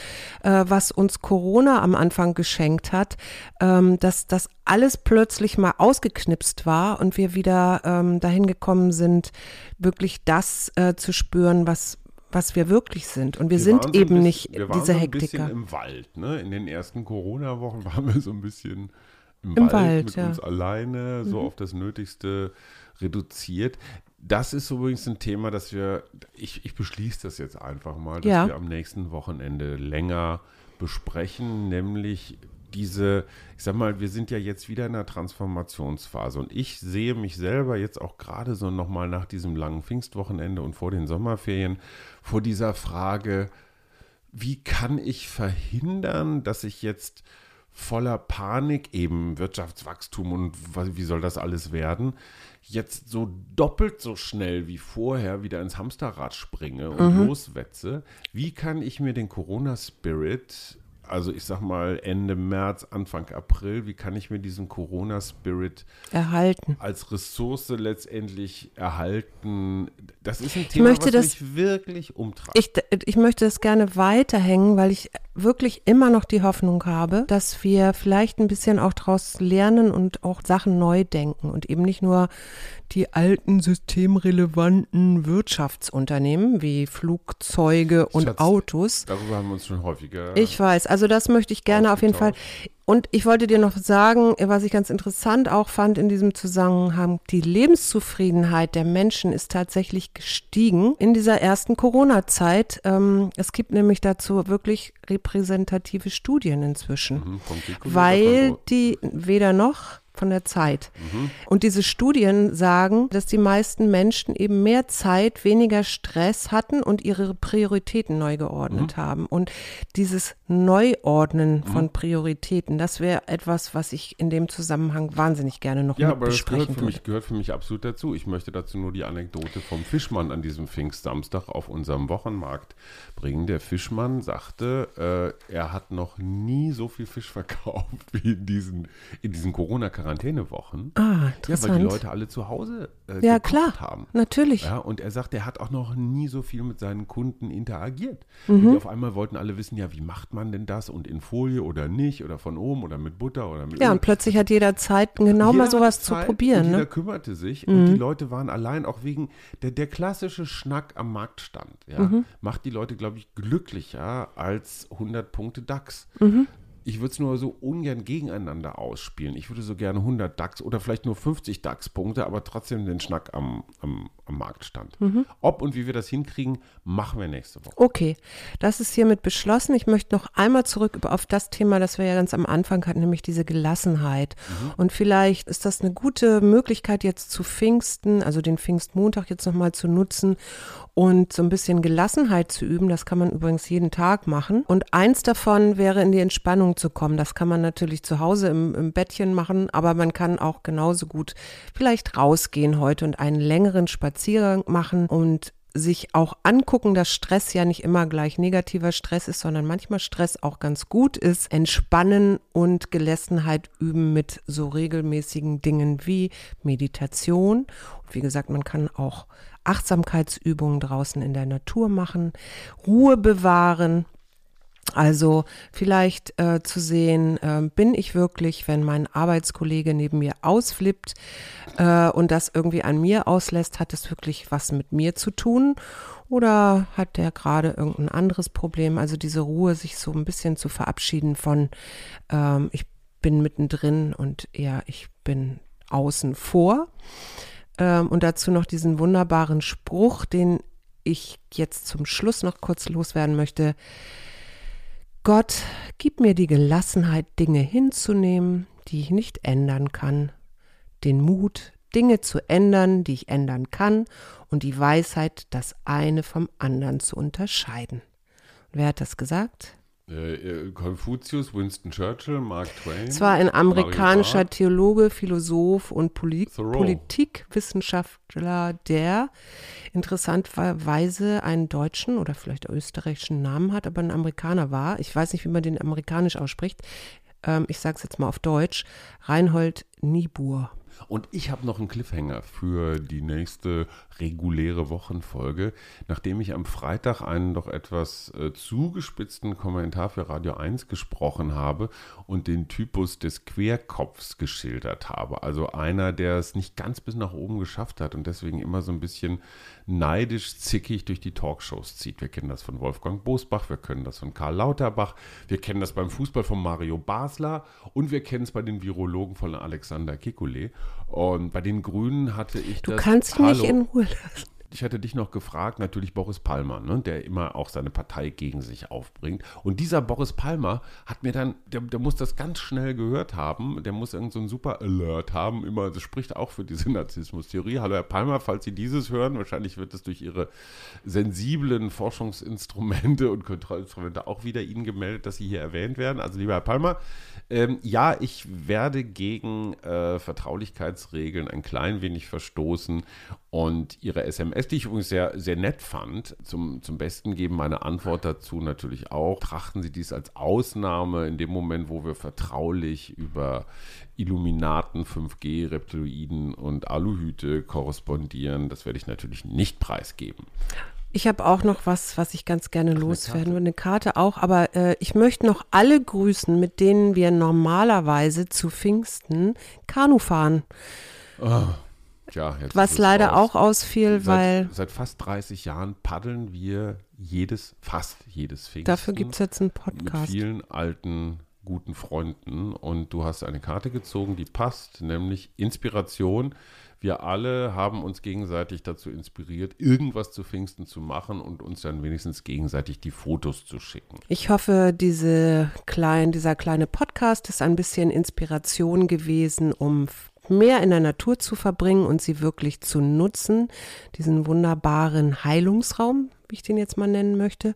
äh, was uns Corona am Anfang geschenkt hat, ähm, dass das alles plötzlich mal ausgeknipst war und wir wieder ähm, dahin gekommen sind, wirklich das äh, zu spüren, was was wir wirklich sind. Und wir, waren sind so eben bisschen- nicht wir waren diese so ein Hektiker. bisschen im Wald. Ne? In den ersten Corona-Wochen [laughs] waren wir so ein bisschen im, Im Wald, Wald, mit ja. Mhm. uns alleine, so auf das Nötigste reduziert. Das ist übrigens ein Thema, das wir, ich, ich beschließe das jetzt einfach mal, dass Ja. wir am nächsten Wochenende länger besprechen, nämlich diese, ich sag mal, wir sind ja jetzt wieder in einer Transformationsphase und ich sehe mich selber jetzt auch gerade so nochmal nach diesem langen Pfingstwochenende und vor den Sommerferien vor dieser Frage, wie kann ich verhindern, dass ich jetzt voller Panik, eben Wirtschaftswachstum und was- wie soll das alles werden, jetzt so doppelt so schnell wie vorher wieder ins Hamsterrad springe und loswetze? Wie kann ich mir den Corona-Spirit, also ich sag mal Ende März, Anfang April, wie kann ich mir diesen Corona-Spirit erhalten. als Ressource letztendlich erhalten? Das ist ein Thema, möchte was das- mich wirklich umtreibt. Ich, ich möchte das gerne weiterhängen, weil ich wirklich immer noch die Hoffnung habe, dass wir vielleicht ein bisschen auch daraus lernen und auch Sachen neu denken und eben nicht nur die alten systemrelevanten Wirtschaftsunternehmen wie Flugzeuge und Schatz, Autos. Darüber haben wir uns schon häufiger. Ich weiß, also das möchte ich gerne auf jeden Fall. Und ich wollte dir noch sagen, was ich ganz interessant auch fand in diesem Zusammenhang, die Lebenszufriedenheit der Menschen ist tatsächlich gestiegen in dieser ersten Corona-Zeit. Ähm, es gibt nämlich dazu wirklich repräsentative Studien inzwischen, Mhm, weil die weder noch von der Zeit. Mhm. Und diese Studien sagen, dass die meisten Menschen eben mehr Zeit, weniger Stress hatten und ihre Prioritäten neu Mhm. geordnet haben. Und dieses Neuordnen von Prioritäten, das wäre etwas, was ich in dem Zusammenhang wahnsinnig gerne noch Ja, mit aber das gehört besprechen für, würde. mich, gehört für mich absolut dazu. Ich möchte dazu nur die Anekdote vom Fischmann an diesem Pfingstsamstag auf unserem Wochenmarkt bringen. Der Fischmann sagte, äh, er hat noch nie so viel Fisch verkauft [laughs] wie in diesen, in diesen Corona-Quarantäne-Wochen. Ah, Ja, weil interessant. die Leute alle zu Hause äh, Ja, klar. haben. Natürlich. Ja, und er sagt, er hat auch noch nie so viel mit seinen Kunden interagiert. Mhm. Und auf einmal wollten alle wissen, ja, wie macht man denn das? Und in Folie oder nicht? Oder von oben oder mit Butter oder mit Ja, Öl? und plötzlich hat jeder Zeit, genau Jeder mal sowas zu Zeit probieren. Und jeder Ne? kümmerte sich und die Leute waren allein auch wegen der, der klassische Schnack am Marktstand. Ja, Mhm. Macht die Leute, glaube ich, glücklicher als 100 Punkte DAX. Ich würde es nur so ungern gegeneinander ausspielen. Ich würde so gerne 100 DAX oder vielleicht nur 50 DAX-Punkte, aber trotzdem den Schnack am, am, am Marktstand. Mhm. Ob und wie wir das hinkriegen, machen wir nächste Woche. Okay, das ist hiermit beschlossen. Ich möchte noch einmal zurück auf das Thema, das wir ja ganz am Anfang hatten, nämlich diese Gelassenheit. Und vielleicht ist das eine gute Möglichkeit jetzt zu Pfingsten, also den Pfingstmontag jetzt nochmal zu nutzen und so ein bisschen Gelassenheit zu üben. Das kann man übrigens jeden Tag machen. Und eins davon wäre in die Entspannung zu kommen. Das kann man natürlich zu Hause im, im Bettchen machen, aber man kann auch genauso gut vielleicht rausgehen heute und einen längeren Spaziergang machen und sich auch angucken, dass Stress ja nicht immer gleich negativer Stress ist, sondern manchmal Stress auch ganz gut ist. Entspannen und Gelassenheit üben mit so regelmäßigen Dingen wie Meditation. Und wie gesagt, man kann auch Achtsamkeitsübungen draußen in der Natur machen, Ruhe bewahren. Also vielleicht äh, zu sehen, äh, bin ich wirklich, wenn mein Arbeitskollege neben mir ausflippt äh, und das irgendwie an mir auslässt, hat es wirklich was mit mir zu tun? Oder hat der gerade irgendein anderes Problem? Also diese Ruhe, sich so ein bisschen zu verabschieden von, ähm, ich bin mittendrin und eher ich bin außen vor. Ähm, und dazu noch diesen wunderbaren Spruch, den ich jetzt zum Schluss noch kurz loswerden möchte. Gott, gib mir die Gelassenheit, Dinge hinzunehmen, die ich nicht ändern kann, den Mut, Dinge zu ändern, die ich ändern kann, und die Weisheit, das eine vom anderen zu unterscheiden. Wer hat das gesagt? Äh, Konfuzius, Winston Churchill, Mark Twain. Es war ein amerikanischer Theologe, Philosoph und Poli Thoreau. Politikwissenschaftler, der interessanterweise einen deutschen oder vielleicht österreichischen Namen hat, aber ein Amerikaner war. Ich weiß nicht, wie man den amerikanisch ausspricht. Ähm, ich sage es jetzt mal auf Deutsch. Reinhold Niebuhr. Und ich habe noch einen Cliffhanger für die nächste reguläre Wochenfolge, nachdem ich am Freitag einen doch etwas äh, zugespitzten Kommentar für Radio 1 gesprochen habe und den Typus des Querkopfs geschildert habe. Also einer, der es nicht ganz bis nach oben geschafft hat und deswegen immer so ein bisschen neidisch, zickig durch die Talkshows zieht. Wir kennen das von Wolfgang Bosbach, wir kennen das von Karl Lauterbach, wir kennen das beim Fußball von Mario Basler und wir kennen es bei den Virologen von Alexander Kekulé. Und bei den Grünen hatte ich Du das. kannst Hallo. in Ruhe lassen. Ich hatte dich noch gefragt, natürlich Boris Palmer, ne, der immer auch seine Partei gegen sich aufbringt. Und dieser Boris Palmer hat mir dann, der, der muss das ganz schnell gehört haben, der muss irgend so super Alert haben, immer, das spricht auch für diese [laughs] Narzissmus-Theorie. Hallo Herr Palmer, falls Sie dieses hören, wahrscheinlich wird es durch Ihre sensiblen Forschungsinstrumente und Kontrollinstrumente auch wieder Ihnen gemeldet, dass Sie hier erwähnt werden. Also lieber Herr Palmer, ähm, ja, ich werde gegen äh, Vertraulichkeitsregeln ein klein wenig verstoßen und Ihre SMS, die ich übrigens sehr, sehr nett fand, zum, zum Besten geben. Meine Antwort dazu natürlich auch. Trachten Sie dies als Ausnahme in dem Moment, wo wir vertraulich über Illuminaten, 5G, Reptiloiden und Aluhüte korrespondieren. Das werde ich natürlich nicht preisgeben. Ich habe auch noch was, was ich ganz gerne loswerden würde. Eine Karte auch, aber äh, ich möchte noch alle grüßen, mit denen wir normalerweise zu Pfingsten Kanu fahren. Tja, Was leider raus. auch ausfiel, weil Seit, seit fast 30 Jahren paddeln wir jedes, fast jedes Pfingsten. dafür gibt es jetzt einen mit Podcast. vielen alten, guten Freunden. Und du hast eine Karte gezogen, die passt, nämlich Inspiration. Wir alle haben uns gegenseitig dazu inspiriert, irgendwas zu Pfingsten zu machen und uns dann wenigstens gegenseitig die Fotos zu schicken. Ich hoffe, diese klein, dieser kleine Podcast ist ein bisschen Inspiration gewesen, um mehr in der Natur zu verbringen und sie wirklich zu nutzen. Diesen wunderbaren Heilungsraum, wie ich den jetzt mal nennen möchte.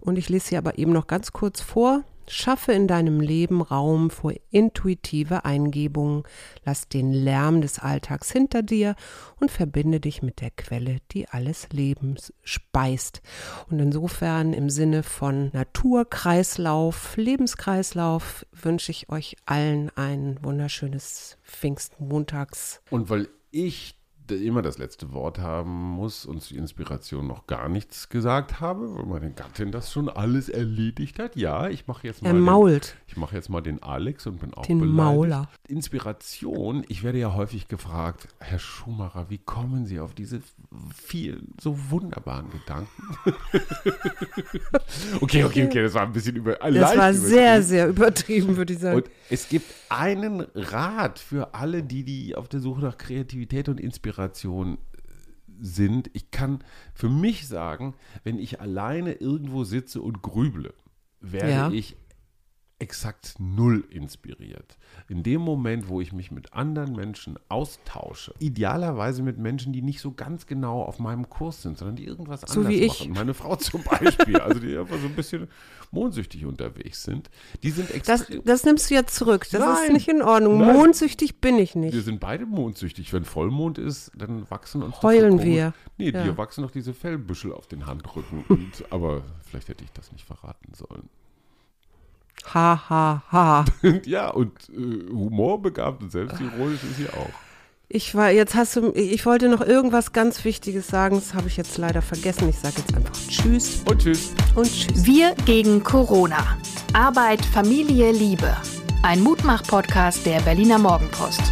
Und ich lese sie aber eben noch ganz kurz vor. Schaffe in deinem Leben Raum für intuitive Eingebungen. Lass den Lärm des Alltags hinter dir und verbinde dich mit der Quelle, die alles Lebens speist. Und insofern im Sinne von Naturkreislauf, Lebenskreislauf wünsche ich euch allen ein wunderschönes Pfingstmontags. Und weil ich immer das letzte Wort haben muss und zur Inspiration noch gar nichts gesagt habe, weil meine Gattin das schon alles erledigt hat. Ja, ich mache jetzt mal Er den, mault ich mache jetzt mal den Alex und bin auch den beleidigt. Mauler. Inspiration, ich werde ja häufig gefragt, Herr Schumacher, wie kommen Sie auf diese vielen so wunderbaren Gedanken? [laughs] okay, okay, okay, das war ein bisschen über Das leicht war sehr, sehr übertrieben, würde ich sagen. Und es gibt einen Rat für alle, die, die auf der Suche nach Kreativität und Inspiration sind. Ich kann für mich sagen, wenn ich alleine irgendwo sitze und grüble, werde Ja. ich exakt null inspiriert. In dem Moment, wo ich mich mit anderen Menschen austausche, idealerweise mit Menschen, die nicht so ganz genau auf meinem Kurs sind, sondern die irgendwas So anders wie ich. machen. Meine Frau zum Beispiel, also die einfach so ein bisschen mondsüchtig unterwegs sind, die sind das, das nimmst du jetzt zurück. Das ist Nein. nicht in Ordnung. Nein. Mondsüchtig bin ich Wir nicht. sind beide mondsüchtig. Wenn Vollmond ist, dann wachsen uns Heulen so wir. Nee, Ja. dir wachsen noch diese Fellbüschel auf den Handrücken. Und, aber vielleicht hätte ich das nicht verraten sollen. Ha, ha, ha. [laughs] Ja, und äh, humorbegabt und selbstironisch ist sie auch. Ich war, jetzt hast du, ich wollte noch irgendwas ganz Wichtiges sagen, das habe ich jetzt leider vergessen. Ich sage jetzt einfach Tschüss Und tschüss. und Tschüss. Wir gegen Corona. Arbeit, Familie, Liebe. Ein Mutmach-Podcast der Berliner Morgenpost.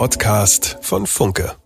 Podcast von Funke.